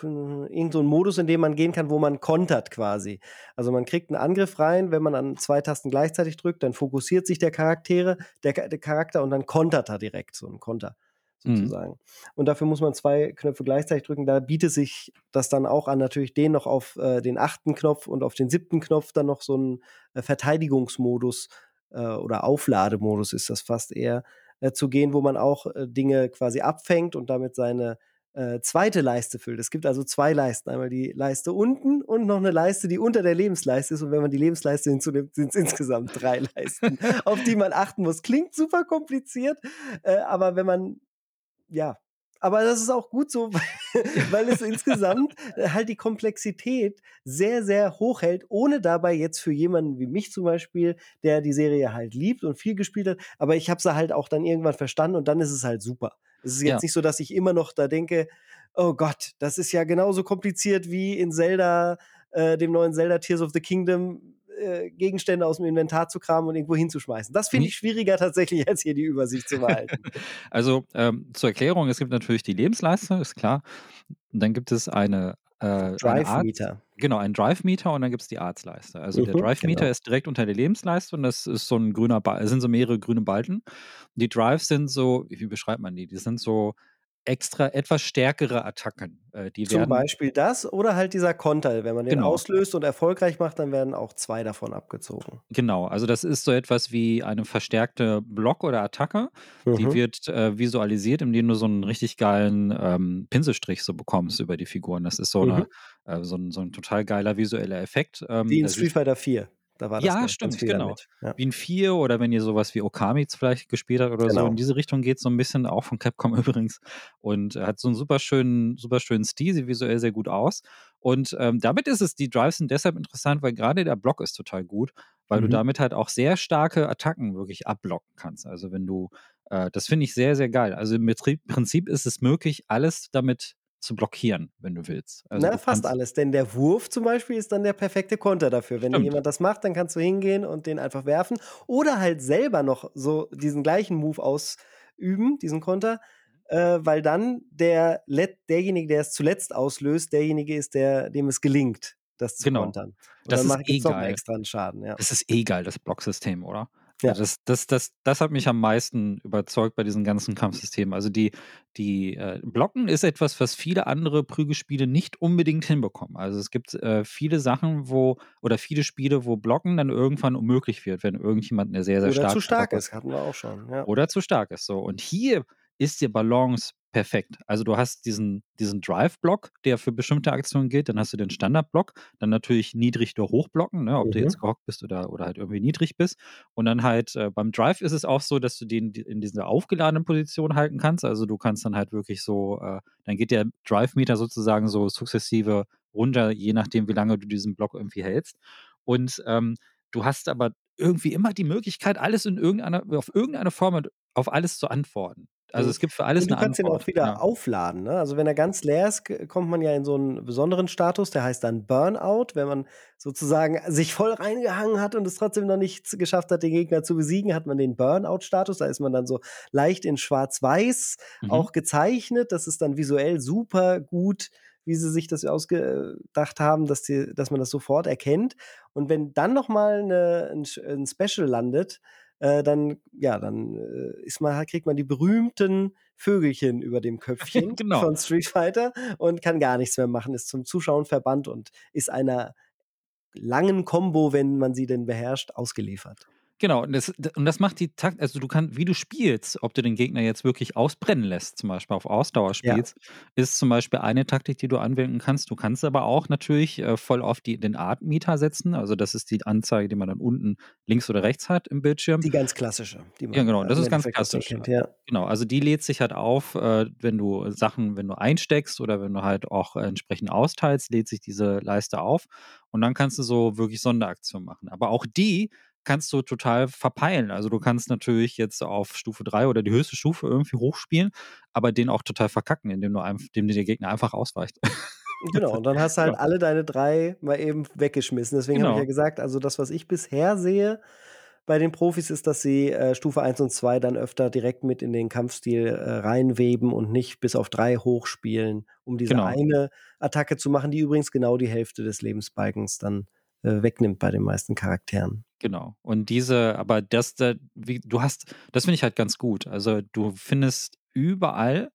irgend so ein Modus, in dem man gehen kann, wo man kontert quasi. Also man kriegt einen Angriff rein, wenn man an zwei Tasten gleichzeitig drückt, dann fokussiert sich der Charaktere, der, der Charakter und dann kontert er direkt, so ein Konter Mhm. sozusagen. Und dafür muss man zwei Knöpfe gleichzeitig drücken. Da bietet sich das dann auch an, natürlich den noch auf äh, den achten Knopf und auf den siebten Knopf dann noch so einen äh, Verteidigungsmodus äh, oder Auflademodus ist das fast eher, äh, zu gehen, wo man auch äh, Dinge quasi abfängt und damit seine äh, zweite Leiste füllt. Es gibt also zwei Leisten. Einmal die Leiste unten und noch eine Leiste, die unter der Lebensleiste ist. Und wenn man die Lebensleiste hinzunimmt, sind es insgesamt drei Leisten, [LAUGHS] auf die man achten muss. Klingt super kompliziert, äh, aber wenn man, ja, aber das ist auch gut so, [LAUGHS] weil, es insgesamt äh, halt die Komplexität sehr, sehr hoch hält, ohne dabei jetzt für jemanden wie mich zum Beispiel, der die Serie halt liebt und viel gespielt hat, aber ich habe sie halt auch dann irgendwann verstanden und dann ist es halt super. Es ist jetzt Ja. nicht so, dass ich immer noch da denke, oh Gott, das ist ja genauso kompliziert wie in Zelda, äh, dem neuen Zelda Tears of the Kingdom, äh, Gegenstände aus dem Inventar zu kramen und irgendwo hinzuschmeißen. Das finde ich schwieriger tatsächlich, als hier die Übersicht zu behalten. [LAUGHS] also ähm, zur Erklärung, es gibt natürlich die Lebensleiste, ist klar. Und dann gibt es eine äh, Drive-Meter. Genau, ein Drive-Meter und dann gibt es die Arztleiste. Also mhm, der Drive-Meter genau. ist direkt unter der Lebensleiste und das ist so ein grüner ba sind so mehrere grüne Balken. Die Drives sind so, wie beschreibt man die? Die sind so extra etwas stärkere Attacken. Äh, die Zum werden, Beispiel das oder halt dieser Konter. Wenn man den Genau. auslöst und erfolgreich macht, dann werden auch zwei davon abgezogen. Genau, also das ist so etwas wie eine verstärkte Block oder Attacke. Die Mhm. wird äh, visualisiert, indem du so einen richtig geilen ähm, Pinselstrich so bekommst über die Figuren. Das ist so, Mhm. eine, äh, so, ein, so ein total geiler visueller Effekt. Ähm, Wie in Street Fighter 4. Da war das Ja, stimmt, genau. Ja. wie ein 4 oder wenn ihr sowas wie Okami vielleicht gespielt habt oder so. Genau. In diese Richtung geht so ein bisschen, auch von Capcom [LAUGHS] übrigens. Und er hat so einen super schönen, super schönen Stil, sieht visuell sehr gut aus. Und ähm, damit ist es, die Drives sind deshalb interessant, weil gerade der Block ist total gut, weil du Mhm. damit halt auch sehr starke Attacken wirklich abblocken kannst. Also wenn du, äh, das finde ich sehr, sehr geil. Also im Betrieb, Prinzip ist es möglich, alles damit zu blockieren, wenn du willst. Also Na, fast alles. Denn der Wurf zum Beispiel ist dann der perfekte Konter dafür. Wenn Stimmt. jemand das macht, dann kannst du hingehen und den einfach werfen. Oder halt selber noch so diesen gleichen Move ausüben, diesen Konter. Äh, weil dann der Let derjenige, der es zuletzt auslöst, derjenige ist, der, dem es gelingt, das zu Genau. kontern. Und Das dann ist macht eh geil. extra Schaden. Ja. Das ist eh geil, das Blocksystem, oder? Ja. Also das, das, das, das hat mich am meisten überzeugt bei diesen ganzen Kampfsystemen. Also die, die äh, Blocken ist etwas, was viele andere Prügelspiele nicht unbedingt hinbekommen. Also es gibt äh, viele Sachen, wo, oder viele Spiele, wo Blocken dann irgendwann unmöglich wird, wenn irgendjemand eine sehr, sehr Oder starke zu stark ist, hatten wir auch schon. Ja. oder zu stark ist. So. Und hier ist die Balance perfekt. Also du hast diesen, diesen Drive-Block, der für bestimmte Aktionen gilt, dann hast du den Standard-Block, dann natürlich niedrig oder hochblocken, ne, ob du Mhm. jetzt gehockt bist oder, oder halt irgendwie niedrig bist. Und dann halt äh, beim Drive ist es auch so, dass du den in dieser aufgeladenen Position halten kannst. Also du kannst dann halt wirklich so, äh, dann geht der Drive-Meter sozusagen so sukzessive runter, je nachdem, wie lange du diesen Block irgendwie hältst. Und ähm, du hast aber irgendwie immer die Möglichkeit, alles in irgendeiner, auf irgendeine Form auf alles zu antworten. Also es gibt für alles Und du eine kannst ihn auch wieder ja. aufladen. Ne? Also wenn er ganz leer ist, kommt man ja in so einen besonderen Status, der heißt dann Burnout, wenn man sozusagen sich voll reingehangen hat und es trotzdem noch nicht geschafft hat, den Gegner zu besiegen, hat man den Burnout-Status. Da ist man dann so leicht in Schwarz-Weiß Mhm. auch gezeichnet. Das ist dann visuell super gut, wie sie sich das ausgedacht haben, dass, die, dass man das sofort erkennt. Und wenn dann noch mal eine, ein, ein Special landet, äh, dann ja, dann äh, ist man, kriegt man die berühmten Vögelchen über dem [LAUGHS] Köpfchen Genau. von Street Fighter und kann gar nichts mehr machen, ist zum Zuschauen verbannt und ist einer langen Combo, wenn man sie denn beherrscht, ausgeliefert. Genau, und das, und das macht die Takt, also du kannst, wie du spielst, ob du den Gegner jetzt wirklich ausbrennen lässt, zum Beispiel auf Ausdauer Ja. spielst, ist zum Beispiel eine Taktik, die du anwenden kannst. Du kannst aber auch natürlich äh, voll auf die, den Art-Meter setzen. Also das ist die Anzeige, die man dann unten links oder rechts hat im Bildschirm. Die ganz klassische. Die man Ja, genau, das im ist ganz klassisch. Kennt, ja. Genau, also die lädt sich halt auf, äh, wenn du Sachen, wenn du einsteckst oder wenn du halt auch entsprechend austeilst, lädt sich diese Leiste auf und dann kannst du so wirklich Sonderaktionen machen. Aber auch die kannst du total verpeilen. Also du kannst natürlich jetzt auf Stufe 3 oder die höchste Stufe irgendwie hochspielen, aber den auch total verkacken, indem du einfach, indem dir der Gegner einfach ausweicht. [LAUGHS] Genau, und dann hast du halt Ja. alle deine drei mal eben weggeschmissen. Deswegen habe ich Genau. ja gesagt, also das, was ich bisher sehe bei den Profis, ist, dass sie äh, Stufe 1 und 2 dann öfter direkt mit in den Kampfstil äh, reinweben und nicht bis auf drei hochspielen, um diese Genau. eine Attacke zu machen, die übrigens genau die Hälfte des Lebensbalkens dann äh, wegnimmt bei den meisten Charakteren. Genau. Und diese, aber das, da, wie, du hast, das finde ich halt ganz gut. Also du findest überall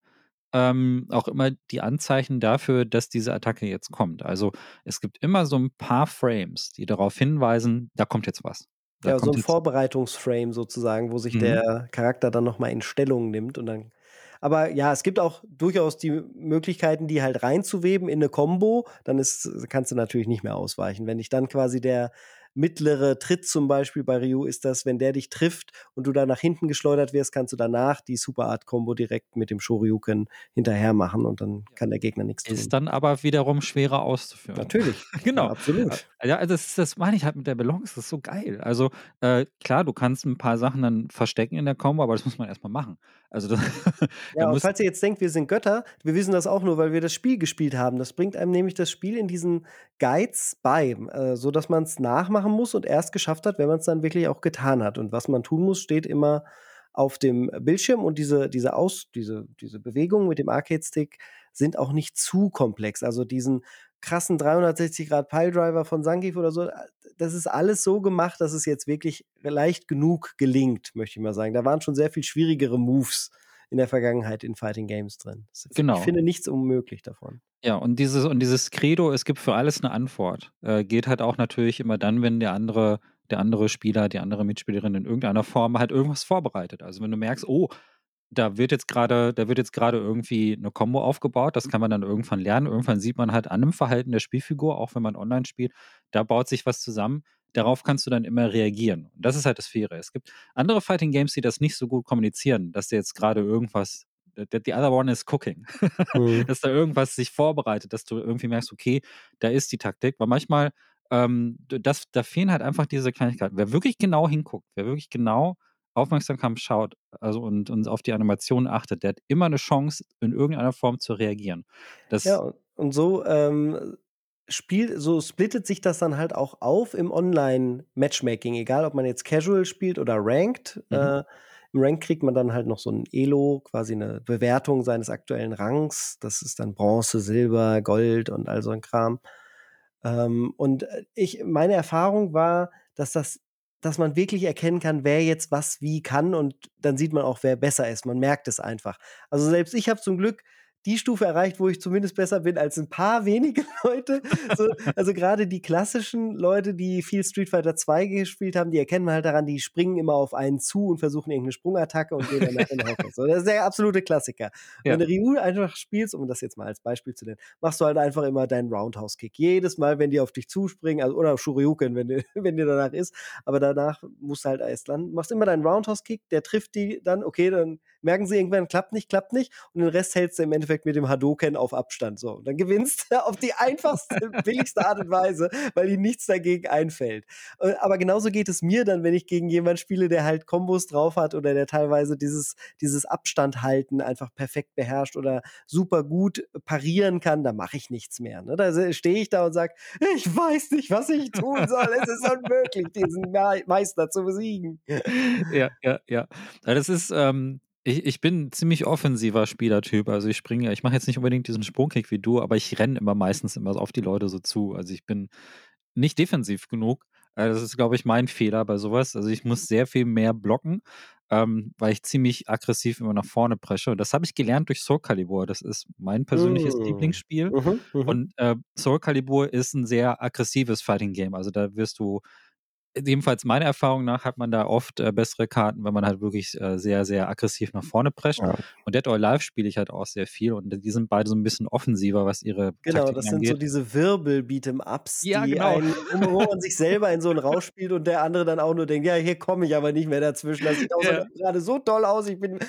ähm, auch immer die Anzeichen dafür, dass diese Attacke jetzt kommt. Also es gibt immer so ein paar Frames, die darauf hinweisen, da kommt jetzt was. Da Ja, so ein Vorbereitungsframe sozusagen, wo sich Mhm. der Charakter dann nochmal in Stellung nimmt und dann. Aber ja, es gibt auch durchaus die Möglichkeiten, die halt reinzuweben in eine Combo. Dann ist, kannst du natürlich nicht mehr ausweichen. Wenn dich dann quasi der mittlere Tritt zum Beispiel bei Ryu ist das, wenn der dich trifft und du da nach hinten geschleudert wirst, kannst du danach die Super Art Combo direkt mit dem Shoryuken hinterher machen und dann kann der Gegner nichts tun. Ist dann aber wiederum schwerer auszuführen. Natürlich. [LAUGHS] genau. Ja, absolut. Ja, also das, das meine ich halt mit der Balance, das ist so geil. Also äh, klar, du kannst ein paar Sachen dann verstecken in der Combo, aber das muss man erstmal machen. Also [LAUGHS] das, Ja, und falls ihr jetzt denkt, wir sind Götter, wir wissen das auch nur, weil wir das Spiel gespielt haben. Das bringt einem nämlich das Spiel in diesen Guides bei, äh, so dass man es nachmachen muss und erst geschafft hat, wenn man es dann wirklich auch getan hat. Und was man tun muss, steht immer auf dem Bildschirm und diese, diese Aus, diese, diese Bewegungen mit dem Arcade-Stick sind auch nicht zu komplex. Also diesen krassen 360 Grad Piledriver von Zangief oder so, das ist alles so gemacht, dass es jetzt wirklich leicht genug gelingt, möchte ich mal sagen. Da waren schon sehr viel schwierigere Moves in der Vergangenheit in Fighting Games drin. Genau. Ich finde nichts unmöglich davon. Ja, und dieses, und dieses Credo, es gibt für alles eine Antwort, äh, geht halt auch natürlich immer dann, wenn der andere, der andere Spieler, die andere Mitspielerin in irgendeiner Form halt irgendwas vorbereitet. Also wenn du merkst, oh, da wird jetzt gerade, da wird jetzt gerade irgendwie eine Combo aufgebaut, das kann man dann irgendwann lernen. Irgendwann sieht man halt an dem Verhalten der Spielfigur, auch wenn man online spielt, da baut sich was zusammen. Darauf kannst du dann immer reagieren. Und das ist halt das Faire. Es gibt andere Fighting Games, die das nicht so gut kommunizieren, dass der jetzt gerade irgendwas, the, the other one is cooking. Mhm. [LAUGHS] dass da irgendwas sich vorbereitet, dass du irgendwie merkst, okay, da ist die Taktik. Weil manchmal, ähm, das, da fehlen halt einfach diese Kleinigkeiten. Wer wirklich genau hinguckt, wer wirklich genau aufmerksam schaut also und, und auf die Animation achtet, der hat immer eine Chance, in irgendeiner Form zu reagieren. Das, Ja, und- so ähm, spielt, so splittet sich das dann halt auch auf im Online-Matchmaking, egal ob man jetzt Casual spielt oder Ranked. Mhm. Äh, Im Rank kriegt man dann halt noch so ein Elo, quasi eine Bewertung seines aktuellen Rangs. Das ist dann Bronze, Silber, Gold und all so ein Kram. Ähm, und äh, ich, meine Erfahrung war, dass das, dass man wirklich erkennen kann, wer jetzt was wie kann und dann sieht man auch, wer besser ist. Man merkt es einfach. Also selbst ich habe zum Glück die Stufe erreicht, wo ich zumindest besser bin als ein paar [LAUGHS] wenige Leute. So, also gerade die klassischen Leute, die viel Street Fighter 2 gespielt haben, die erkennen man halt daran, die springen immer auf einen zu und versuchen irgendeine Sprungattacke und gehen danach in den Hockey. So, das ist der absolute Klassiker. [LAUGHS] Ja. Wenn du Ryu einfach spielst, um das jetzt mal als Beispiel zu nennen, machst du halt einfach immer deinen Roundhouse-Kick. Jedes Mal, wenn die auf dich zuspringen, also, oder Shoryuken, wenn, dir- [LAUGHS] wenn dir danach ist, aber danach musst du halt erst landen. Machst immer deinen Roundhouse-Kick, der trifft die dann, okay, dann merken sie irgendwann, klappt nicht, klappt nicht und den Rest hältst du im Endeffekt mit dem Hadoken auf Abstand. So, und dann gewinnst du [LAUGHS] auf die einfachste, [LAUGHS] billigste Art und Weise, weil ihnen nichts dagegen einfällt. Äh, Aber genauso geht es mir dann, wenn ich gegen jemanden spiele, der halt Kombos drauf hat oder der teilweise dieses, dieses Abstand halten einfach perfekt beherrscht oder super gut parieren kann, da mache ich nichts mehr. Ne? Da stehe ich da und sage, ich weiß nicht, was ich tun soll. Es ist unmöglich, diesen Me- Meister zu besiegen. ja, ja, ja. Ja, Das ist, ähm, ich, ich bin ein ziemlich offensiver Spielertyp. Also ich springe, ich mache jetzt nicht unbedingt diesen Sprungkick wie du, aber ich renne immer meistens immer auf die Leute so zu. Also ich bin nicht defensiv genug. Äh, Das ist, glaube ich, mein Fehler bei sowas. Also ich muss sehr viel mehr blocken, ähm, weil ich ziemlich aggressiv immer nach vorne presche. Und das habe ich gelernt durch Soul Calibur. Das ist mein persönliches Mm. Lieblingsspiel. Mhm, mhm. Und äh, Soul Calibur ist ein sehr aggressives Fighting Game. Also da wirst du, jedenfalls meiner Erfahrung nach, hat man da oft äh, bessere Karten, wenn man halt wirklich äh, sehr, sehr aggressiv nach vorne prescht. Ja. Und Dead or Alive spiele ich halt auch sehr viel. Und die sind beide so ein bisschen offensiver, was ihre Genau, Taktiken das sind angeht. so diese Wirbel-Beat'em-Ups, Ja, die genau. einen, wo man sich selber in so einen [LAUGHS] Rausch spielt und der andere dann auch nur denkt, ja, hier komme ich aber nicht mehr dazwischen. Das sieht Ja. gerade so toll aus. Ich bin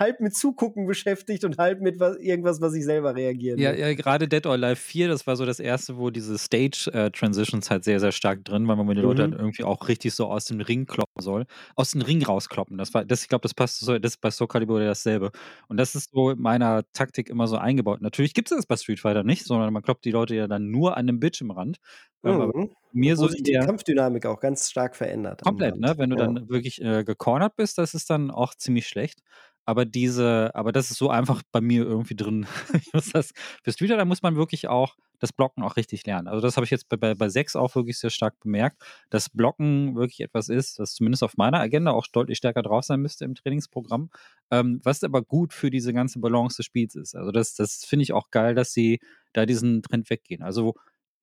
halb mit Zugucken beschäftigt und halb mit was, irgendwas, was ich selber reagieren Ja, will. ja, gerade Dead or Alive 4, das war so das erste, wo diese Stage-Transitions halt sehr, sehr stark drin waren, weil man die Leute Mhm. halt irgendwie auch richtig so aus dem Ring kloppen soll. Aus dem Ring rauskloppen. Das war, das, ich glaube, das passt so, das ist bei Soul Calibur dasselbe. Und das ist so in meiner Taktik immer so eingebaut. Natürlich gibt es das bei Street Fighter nicht, sondern man kloppt die Leute ja dann nur an dem Bildschirmrand. Ähm, Mhm. mir Wo so sich die der, Kampfdynamik auch ganz stark verändert. Komplett, ne? Wenn du Ja. dann wirklich äh, gecornert bist, das ist dann auch ziemlich schlecht. Aber diese, aber das ist so einfach bei mir irgendwie drin. [LAUGHS] das, für Street Fighter muss man wirklich auch das Blocken auch richtig lernen. Also das habe ich jetzt bei, bei, bei 6 auch wirklich sehr stark bemerkt, dass Blocken wirklich etwas ist, das zumindest auf meiner Agenda auch deutlich stärker drauf sein müsste im Trainingsprogramm, ähm, was aber gut für diese ganze Balance des Spiels ist. Also das, das finde ich auch geil, dass sie da diesen Trend weggehen. Also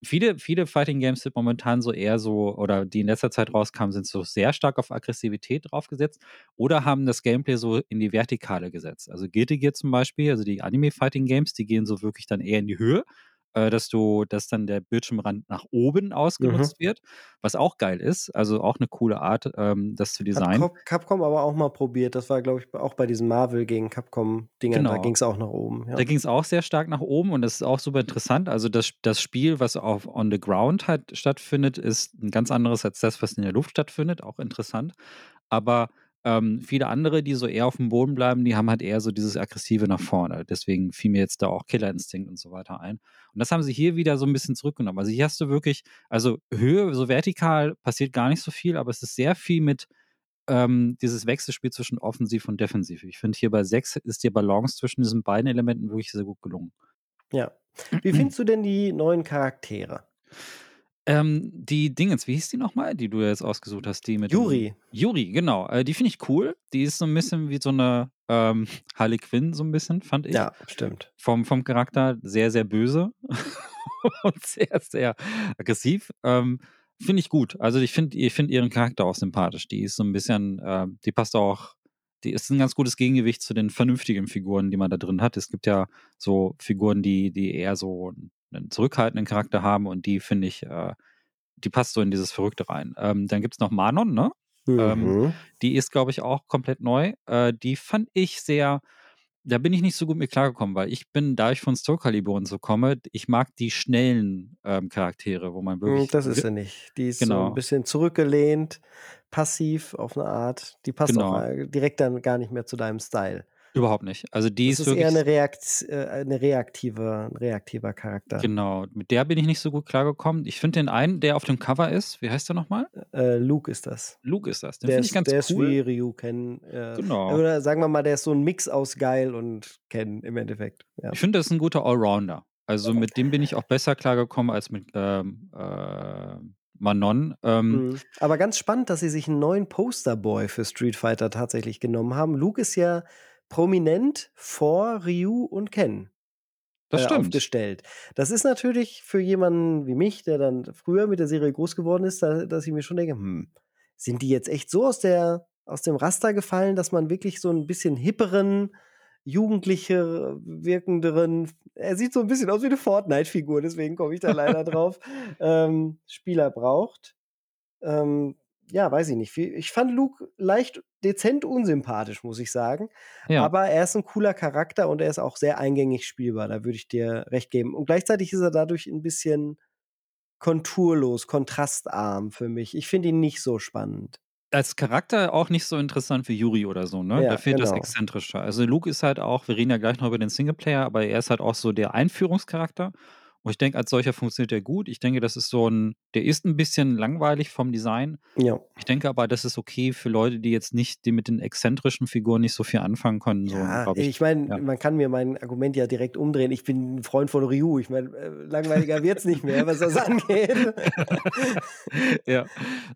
viele, viele Fighting Games sind momentan so eher so, oder die in letzter Zeit rauskamen, sind so sehr stark auf Aggressivität draufgesetzt oder haben das Gameplay so in die Vertikale gesetzt. Also Guilty Gear zum Beispiel, also die Anime-Fighting Games, die gehen so wirklich dann eher in die Höhe. Äh, dass du, dass dann der Bildschirmrand nach oben Mhm. ausgenutzt wird, was auch geil ist. Also auch eine coole Art, ähm, das zu Hat designen. Cap- Capcom aber auch mal probiert. Das war, glaube ich, auch bei diesen Marvel gegen Capcom-Dingern. Da Genau. ging es auch nach oben. Ja. Da ging es auch sehr stark nach oben und das ist auch super interessant. Also das, das Spiel, was auf On the Ground halt stattfindet, ist ein ganz anderes als das, was in der Luft stattfindet. Auch interessant. Aber ähm, viele andere, die so eher auf dem Boden bleiben, die haben halt eher so dieses aggressive nach vorne. Deswegen fiel mir jetzt da auch Killer Instinct und so weiter ein. Und das haben sie hier wieder so ein bisschen zurückgenommen. Also hier hast du wirklich, also Höhe, so vertikal passiert gar nicht so viel, aber es ist sehr viel mit ähm, dieses Wechselspiel zwischen Offensiv und Defensiv. Ich finde hier bei 6 ist die Balance zwischen diesen beiden Elementen wirklich sehr gut gelungen. ja. Wie findest du denn die neuen Charaktere? Ähm, die Dingens, wie hieß die nochmal, die du jetzt ausgesucht hast? Die mit Juri. Juri, genau. Äh, die finde ich cool. Die ist so ein bisschen wie so eine ähm, [LAUGHS] Harley Quinn, so ein bisschen, fand ich. Ja, stimmt. Vom, vom Charakter sehr, sehr böse [LAUGHS] und sehr, sehr aggressiv. Ähm, finde ich gut. Also ich finde ich find ihren Charakter auch sympathisch. Die ist so ein bisschen, äh, die passt auch, die ist ein ganz gutes Gegengewicht zu den vernünftigen Figuren, die man da drin hat. Es gibt ja so Figuren, die, die eher so einen zurückhaltenden Charakter haben und die finde ich, äh, die passt so in dieses Verrückte rein. Ähm, dann gibt es noch Manon, ne? Ähm, Mhm. Die ist, glaube ich, auch komplett neu. Äh, die fand ich sehr, da bin ich nicht so gut mit klargekommen, weil ich bin, da ich von Soul Calibur und so komme, ich mag die schnellen ähm, Charaktere, wo man Mm, wirklich. Das ist sie nicht. Die ist so Genau. ein bisschen zurückgelehnt, passiv auf eine Art. Die passt Genau. auch direkt dann gar nicht mehr zu deinem Style. Überhaupt nicht. Also die Das ist, ist wirklich. eher eine, Reakt, äh, eine reaktive, ein reaktiver Charakter. Genau, mit der bin ich nicht so gut klargekommen. Ich finde den einen, der auf dem Cover ist, wie heißt der nochmal? Äh, Luke ist das. Luke ist das. Den Der finde ich ist, ganz der ist cool. wie Ryu kennen. Äh, Genau. Oder sagen wir mal, der ist so ein Mix aus geil und kennen im Endeffekt. Ja. Ich finde, das ist ein guter Allrounder. Also mit dem bin ich auch besser klargekommen als mit ähm, äh, Manon. Ähm, Mhm. Aber ganz spannend, dass sie sich einen neuen Posterboy für Street Fighter tatsächlich genommen haben. Luke ist ja prominent vor Ryu und Ken Das äh, stimmt. aufgestellt. Das ist natürlich für jemanden wie mich, der dann früher mit der Serie groß geworden ist, da, dass ich mir schon denke, hm, sind die jetzt echt so aus der aus dem Raster gefallen, dass man wirklich so ein bisschen hipperen, jugendlicher wirkenderen, er sieht so ein bisschen aus wie eine Fortnite-Figur, deswegen komme ich da leider [LAUGHS] drauf, ähm, Spieler braucht. Ähm, ja, weiß ich nicht. Ich fand Luke leicht dezent unsympathisch, muss ich sagen. Ja. Aber er ist ein cooler Charakter und er ist auch sehr eingängig spielbar. Da würde ich dir recht geben. Und gleichzeitig ist er dadurch ein bisschen konturlos, kontrastarm für mich. Ich finde ihn nicht so spannend. als Charakter auch nicht so interessant wie Yuri oder so, ne? Ja, da fehlt das genau. Exzentrische. Also Luke ist halt auch, wir reden ja gleich noch über den Singleplayer, aber er ist halt auch so der Einführungscharakter. Und ich denke, als solcher funktioniert er gut. Ich denke, das ist so ein, der ist ein bisschen langweilig vom Design. Ja. Ich denke aber, das ist okay für Leute, die jetzt nicht, die mit den exzentrischen Figuren nicht so viel anfangen können. So, Ja, ich, ich. meine, ja. man kann mir mein Argument ja direkt umdrehen. Ich bin ein Freund von Ryu. Ich meine, äh, langweiliger wird's nicht mehr, was das angeht. [LAUGHS] ja.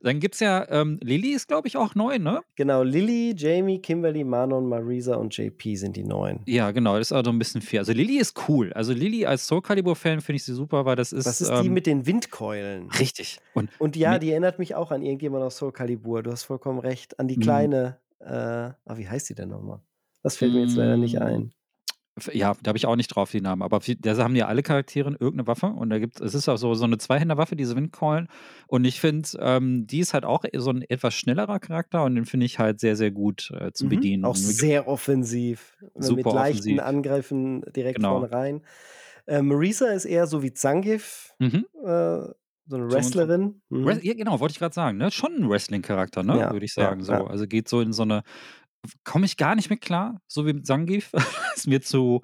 Dann gibt es ja, ähm, Lilly ist, glaube ich, auch neu, ne? genau, Lilly, Jamie, Kimberly, Manon, Marisa und JP sind die neuen. Ja, genau, das ist also ein bisschen fair. Also Lilly ist cool. Also Lilly als Soul Calibur-Fan finde ich sie super, weil das ist. Das ist die ähm, mit den Windkeulen. Richtig. Und Und ja, mit- die erinnert mich auch an irgendjemand aus Soul Calibur. Du hast vollkommen recht. An die Mhm. kleine, äh, ah, wie heißt die denn nochmal? Das fällt mir jetzt leider nicht Mm. ein. ja, da habe ich auch nicht drauf die Namen, aber da haben ja alle Charaktere irgendeine Waffe und da gibt es ist auch so, so eine Zweihänderwaffe, diese Windkeulen. Und ich finde, ähm, die ist halt auch so ein etwas schnellerer Charakter und den finde ich halt sehr, sehr gut äh, zu Mhm. bedienen. Auch sehr offensiv. mit Super leichten offensiv. Angriffen direkt Genau. vorne rein. Äh, Marisa ist eher so wie Zangief, Mhm. äh, so eine So- Wrestlerin. Mhm. Ja, genau, wollte ich gerade sagen. Ne? Schon ein Wrestling-Charakter, ne? Ja, würde ich ja, sagen. so. ja. Also geht so in so eine. Komme ich gar nicht mit klar, so wie mit Zangief. [LAUGHS] ist mir zu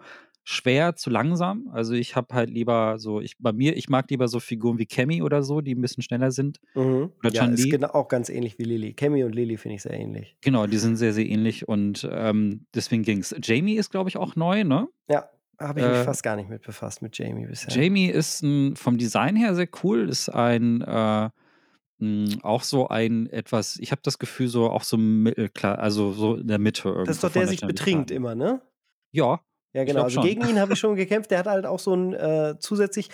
schwer, zu langsam. Also ich habe halt lieber so, ich bei mir, ich mag lieber so Figuren wie Cammy oder so, die ein bisschen schneller sind. Mhm. Oder Ja, ist genau, auch ganz ähnlich wie Lilly. Cammy und Lilly finde ich sehr ähnlich. Genau, die sind sehr, sehr ähnlich und ähm, deswegen ging's. Jamie ist, glaube ich, auch neu, ne? Ja, habe ich mich Äh, fast gar nicht mit befasst mit Jamie bisher. Jamie ist ein, vom Design her sehr cool, ist ein äh, mh, auch so ein etwas, ich habe das Gefühl, so auch so mittelklar, also so in der Mitte irgendwie. das ist doch der sich betrinkt immer, ne? Ja, Ja, genau. Also schon. gegen ihn habe ich schon gekämpft. Der hat halt auch so ein äh, zusätzlich,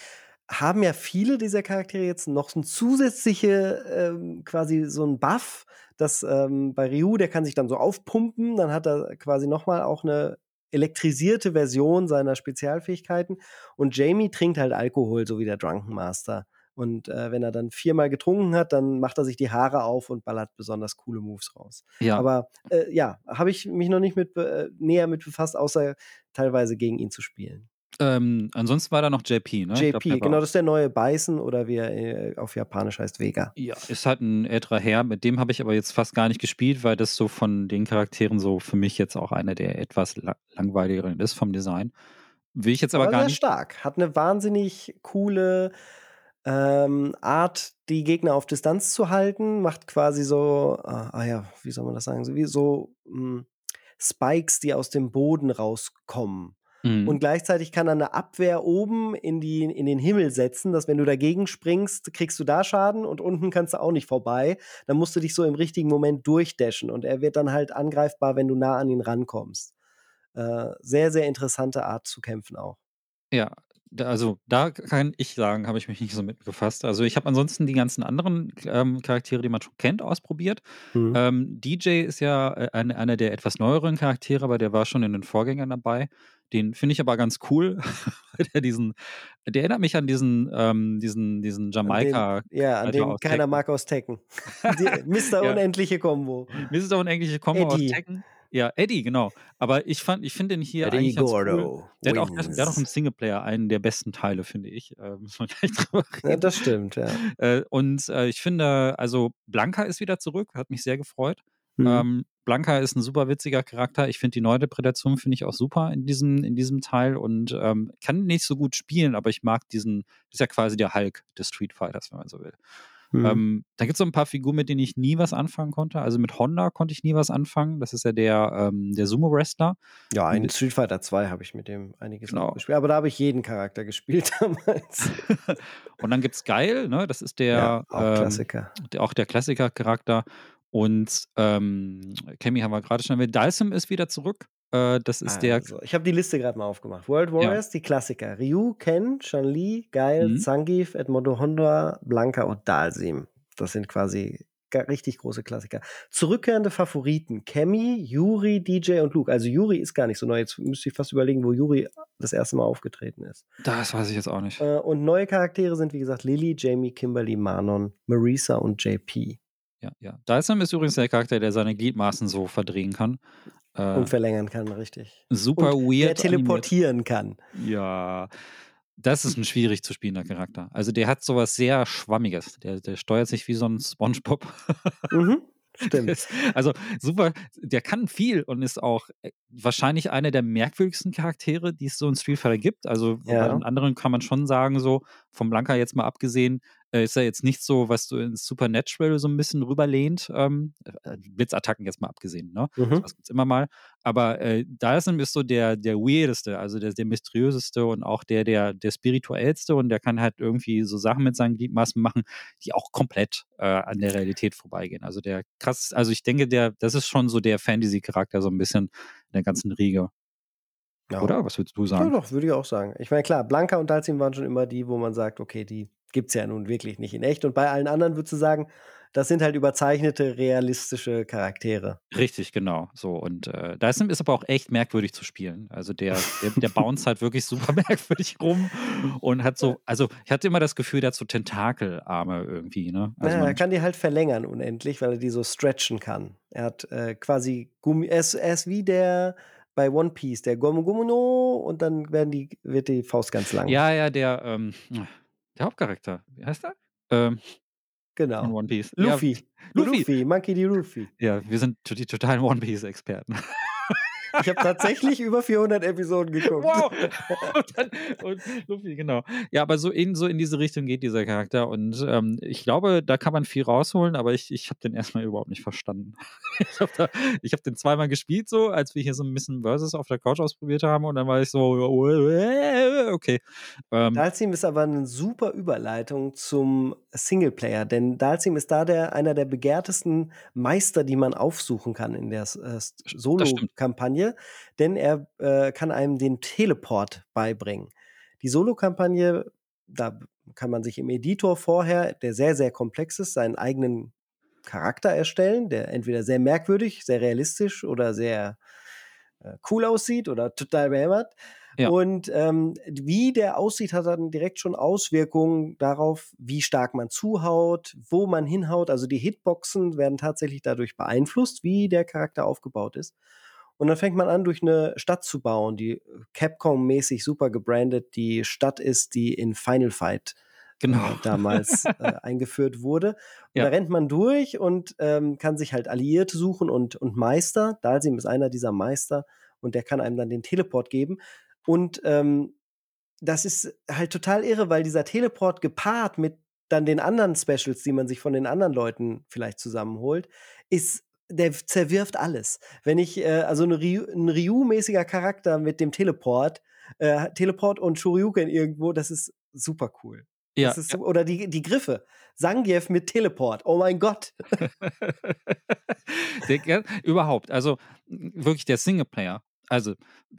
haben ja viele dieser Charaktere jetzt noch so ein zusätzliche, ähm, quasi so ein Buff, das ähm, bei Ryu, der kann sich dann so aufpumpen, dann hat er quasi nochmal auch eine elektrisierte Version seiner Spezialfähigkeiten. Und Jamie trinkt halt Alkohol, so wie der Drunken Master. Und äh, wenn er dann viermal getrunken hat, dann macht er sich die Haare auf und ballert besonders coole Moves raus. Ja. Aber äh, ja, habe ich mich noch nicht mit äh, näher mit befasst, außer teilweise gegen ihn zu spielen. Ähm, ansonsten war da noch JP, ne? JP, glaub, genau, das ist der neue Bison oder wie er äh, auf Japanisch heißt, Vega. Ja, ist halt ein älterer Herr. Mit dem habe ich aber jetzt fast gar nicht gespielt, weil das so von den Charakteren so für mich jetzt auch einer der etwas la langweiligeren ist vom Design. Will ich jetzt aber, Aber gar sehr nicht. stark. Hat eine wahnsinnig coole ähm, Art, die Gegner auf Distanz zu halten. Macht quasi so, ah, ah ja, wie soll man das sagen? So wie so mh, Spikes, die aus dem Boden rauskommen. Mhm. Und gleichzeitig kann er eine Abwehr oben in, die, in den Himmel setzen, dass wenn du dagegen springst, kriegst du da Schaden und unten kannst du auch nicht vorbei. Dann musst du dich so im richtigen Moment durchdashen und er wird dann halt angreifbar, wenn du nah an ihn rankommst. Äh, sehr, sehr interessante Art zu kämpfen auch. Ja, also da kann ich sagen, habe ich mich nicht so mit befasst. Also ich habe ansonsten die ganzen anderen ähm, Charaktere, die man schon kennt, ausprobiert. Mhm. Ähm, DJ ist ja äh, eine, einer der etwas neueren Charaktere, aber der war schon in den Vorgängern dabei. Den finde ich aber ganz cool, [LAUGHS] weil der diesen, der erinnert mich an diesen, ähm, diesen, diesen Jamaika. An den, ja, an den keiner Tekken. mag aus Tekken. [LAUGHS] Die, Mr. Ja. Unendliche Combo. Ein englische Kombo aus Eddie. Tekken. Ja, Eddie, genau. Aber ich fand, ich finde den hier eigentlich ganz cool. Der hat, auch, der hat auch im Singleplayer einen der besten Teile, finde ich. Äh, [LAUGHS] muss man gleich drüber Ja, reden. das stimmt, ja. Äh, und äh, ich finde, also Blanca ist wieder zurück, hat mich sehr gefreut. Mhm. Ähm, Blanca ist ein super witziger Charakter. Ich finde die Neuinterpretation finde ich auch super in diesem, in diesem Teil und ähm, kann nicht so gut spielen, aber ich mag diesen, das ist ja quasi der Hulk des Street Fighters, wenn man so will. Mhm. Ähm, da gibt es so ein paar Figuren, mit denen ich nie was anfangen konnte. Also mit Honda konnte ich nie was anfangen. Das ist ja der, ähm, der Sumo-Wrestler. ja, in Street Fighter 2 habe ich mit dem einiges Genau. gespielt. Aber da habe ich jeden Charakter gespielt [LAUGHS] damals. Und dann gibt's Geil, ne? Das ist der, ja, auch ähm, Klassiker. der auch der Klassiker-Charakter. Und ähm, Cammy haben wir gerade schon erwähnt. Dalsim ist wieder zurück. Äh, das ist der. Also, ich habe die Liste gerade mal aufgemacht. World Warriors, die Klassiker. Ryu, Ken, Chun-Li, Geil, Mhm. Zangief, Edmondo Honda, Blanca und Dalsim. Das sind quasi richtig große Klassiker. Zurückkehrende Favoriten. Cammy, Yuri, DJ und Luke. Also Yuri ist gar nicht so neu. Jetzt müsste ich fast überlegen, wo Yuri das erste Mal aufgetreten ist. Das weiß ich jetzt auch nicht. Äh, und neue Charaktere sind, wie gesagt, Lily, Jamie, Kimberly, Manon, Marisa und JP. Ja, ja. Dalsim ist übrigens der Charakter, der seine Gliedmaßen so verdrehen kann. Äh, Und verlängern kann, richtig. super und weird. Der teleportieren kann. animiert. Ja. Das ist ein schwierig zu spielender Charakter. Also der hat sowas sehr Schwammiges. Der, der steuert sich wie so ein Spongebob. Mhm. [LAUGHS] Stimmt. Also super, der kann viel und ist auch äh, wahrscheinlich einer der merkwürdigsten Charaktere, die es so in Street Fighter gibt. Also Ja. bei den anderen kann man schon sagen, so vom Blanka jetzt mal abgesehen, ist er jetzt nicht so, was so ins Supernatural so ein bisschen rüberlehnt. Ähm, äh, Blitzattacken jetzt mal abgesehen, ne? Mhm. Das gibt's immer mal. Aber äh, Dyson ist so der, der weirdeste, also der, der mysteriöseste und auch der, der, der spirituellste und der kann halt irgendwie so Sachen mit seinen Gliedmaßen machen, die auch komplett äh, an der Realität vorbeigehen. Also der krass, also ich denke, der, das ist schon so der Fantasy-Charakter, so ein bisschen in der ganzen Riege. Ja. Oder? Was würdest du Ja, sagen? doch, würde ich auch sagen. Ich meine, klar, Blanca und Dalsim waren schon immer die, wo man sagt, okay, die gibt's ja nun wirklich nicht in echt. Und bei allen anderen würdest du sagen, das sind halt überzeichnete, realistische Charaktere. Richtig, genau. So, und äh, Dyson ist aber auch echt merkwürdig zu spielen. Also der, der, der [LAUGHS] bounce halt wirklich super [LAUGHS] merkwürdig rum und hat so, also ich hatte immer das Gefühl, der hat so Tentakelarme irgendwie, ne? Also naja, er man, kann die halt verlängern unendlich, weil er die so stretchen kann. Er hat äh, quasi Gummi, er ist, er ist wie der bei One Piece, der Gomu Gomu no und dann werden die, wird die Faust ganz lang. ja, ja, der, ähm, der Hauptcharakter, wie heißt der? Ähm, genau. One Piece. Luffy. Ja, Luffy. Luffy, Monkey D. Luffy. Ja, wir sind die totalen One Piece-Experten. [LAUGHS] Ich habe tatsächlich über 400 Episoden geguckt. Wow! [LAUGHS] und, dann, und Luffy, genau. Ja, aber so in, so in diese Richtung geht dieser Charakter. Und ähm, ich glaube, da kann man viel rausholen, aber ich, ich habe den erstmal überhaupt nicht verstanden. [LAUGHS] ich habe hab den zweimal gespielt, so, als wir hier so ein bisschen Versus auf der Couch ausprobiert haben. Und dann war ich so, okay. Ähm, Dalsim ist aber eine super Überleitung zum Singleplayer, denn Dalsim ist da der, einer der begehrtesten Meister, die man aufsuchen kann in der äh, Solo-Kampagne, denn er äh, kann einem den Teleport beibringen. Die Solo-Kampagne, da kann man sich im Editor vorher, der sehr, sehr komplex ist, seinen eigenen Charakter erstellen, der entweder sehr merkwürdig, sehr realistisch oder sehr äh, cool aussieht oder total behämmert. Ja. Und ähm, wie der aussieht, hat dann direkt schon Auswirkungen darauf, wie stark man zuhaut, wo man hinhaut. Also die Hitboxen werden tatsächlich dadurch beeinflusst, wie der Charakter aufgebaut ist. Und dann fängt man an, durch eine Stadt zu bauen, die Capcom-mäßig super gebrandet die Stadt ist, die in Final Fight Genau. äh, damals [LAUGHS] äh, eingeführt wurde. Und Ja. da rennt man durch und ähm, kann sich halt Alliierte suchen und, und Meister. Dalsim ist einer dieser Meister und der kann einem dann den Teleport geben. Und ähm, das ist halt total irre, weil dieser Teleport gepaart mit dann den anderen Specials, die man sich von den anderen Leuten vielleicht zusammenholt, ist der zerwirft alles. Wenn ich, äh, also ein Ryu- ein Ryu-mäßiger Charakter mit dem Teleport, äh, Teleport und Shoryuken irgendwo, das ist super cool. Ja, ist so, oder die, die Griffe. Zangief mit Teleport. Oh mein Gott. [LAUGHS] der, überhaupt, also m, wirklich der Singleplayer. Also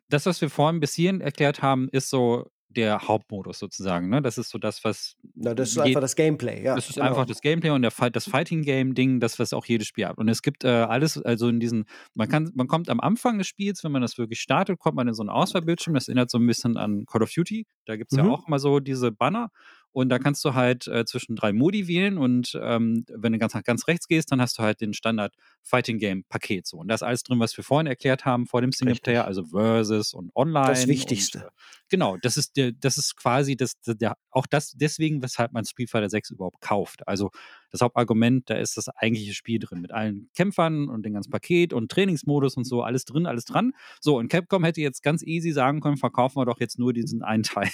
das, was wir vorhin bis hierhin erklärt haben, ist so der Hauptmodus sozusagen. Ne? Das ist so das, was Na, das ist einfach das Gameplay, ja. das ist genau. einfach das Gameplay und der Fight, das Fighting Game Ding, das was auch jedes Spiel hat. Und es gibt äh, alles, also in diesen, man kann, man kommt am Anfang des Spiels, wenn man das wirklich startet, kommt man in so einen Auswahlbildschirm. Das erinnert so ein bisschen an Call of Duty. Da gibt's ja Mhm. auch immer so diese Banner. Und da kannst du halt äh, zwischen drei Modi wählen und ähm, wenn du ganz nach ganz rechts gehst, dann hast du halt den Standard Fighting Game Paket so. Und da ist alles drin, was wir vorhin erklärt haben vor dem Singleplayer, also Versus und Online. Das Wichtigste. Und, äh, genau, das ist der, das ist quasi das, der, auch das deswegen, weshalb man Street Fighter 6 überhaupt kauft. Also das Hauptargument, da ist das eigentliche Spiel drin mit allen Kämpfern und dem ganzen Paket und Trainingsmodus und so, alles drin, alles dran. So, und Capcom hätte jetzt ganz easy sagen können, verkaufen wir doch jetzt nur diesen einen [LAUGHS] Teil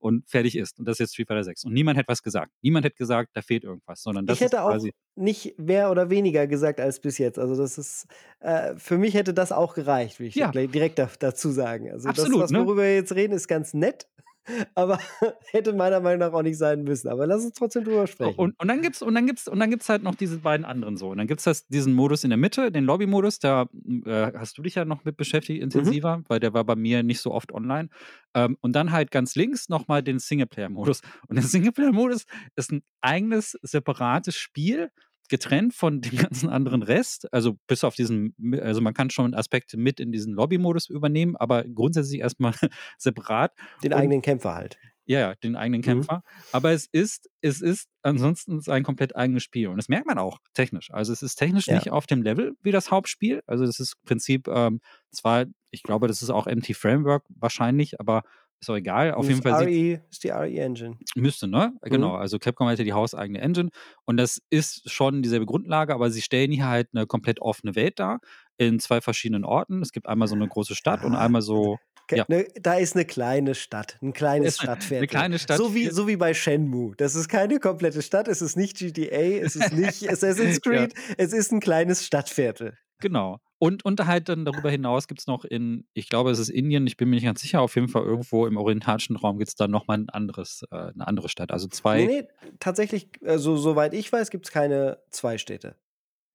und fertig ist. Und das ist jetzt Street Fighter 6. Und niemand hätte was gesagt. Niemand hätte gesagt, da fehlt irgendwas, sondern das ich hätte ist auch quasi. Nicht mehr oder weniger gesagt als bis jetzt. Also das ist, äh, für mich hätte das auch gereicht, will ich Ja. direkt da, dazu sagen. Also Absolut, das, was, ne? worüber wir jetzt reden, ist ganz nett, [LAUGHS] aber [LAUGHS] hätte meiner Meinung nach auch nicht sein müssen. Aber lass uns trotzdem drüber So, sprechen. und, und dann gibt's und dann gibt's und dann gibt's halt noch diese beiden anderen so. Und dann gibt's das, diesen Modus in der Mitte, den Lobby-Modus. Da äh, hast du dich ja noch mit beschäftigt intensiver, weil der war bei mir nicht so oft online. Ähm, und dann halt ganz links nochmal den Singleplayer-Modus. Und der [LAUGHS] Singleplayer-Modus ist ein eigenes separates Spiel, getrennt von dem ganzen anderen Rest. Also bis auf diesen, also man kann schon Aspekte mit in diesen Lobby-Modus übernehmen, aber grundsätzlich erstmal [LAUGHS] separat. Den und- eigenen Kämpfer halt. Ja, ja, den eigenen Mhm. Kämpfer. Aber es ist, es ist ansonsten ein komplett eigenes Spiel. Und das merkt man auch technisch. Also es ist technisch Ja. nicht auf dem Level wie das Hauptspiel. Also das ist im Prinzip ähm, zwar, ich glaube, das ist auch MT Framework wahrscheinlich, aber ist auch egal. Auf Und jeden Fall RE ist die RE-Engine. müsste, ne? Mhm. Genau. Also Capcom hat ja die hauseigene Engine. Und das ist schon dieselbe Grundlage, aber sie stellen hier halt eine komplett offene Welt dar in zwei verschiedenen Orten. Es gibt einmal so eine große Stadt und Ja, einmal so Ja. Ne, da ist eine kleine Stadt, ein [LAUGHS] kleines Ist eine- eine Stadtviertel. kleine Stadt- So wie, so wie bei Shenmue. Das ist keine komplette Stadt, es ist nicht GTA, es ist nicht [LAUGHS] Assassin's Creed, es ist ein kleines Stadtviertel. Genau. Und, und halt dann darüber hinaus gibt es noch in, ich glaube, es ist Indien, ich bin mir nicht ganz sicher, auf jeden Fall irgendwo im orientalischen Raum gibt es dann nochmal ein anderes, äh, eine andere Stadt. Also zwei. Nee, nee, tatsächlich, also soweit ich weiß, gibt es keine zwei Städte.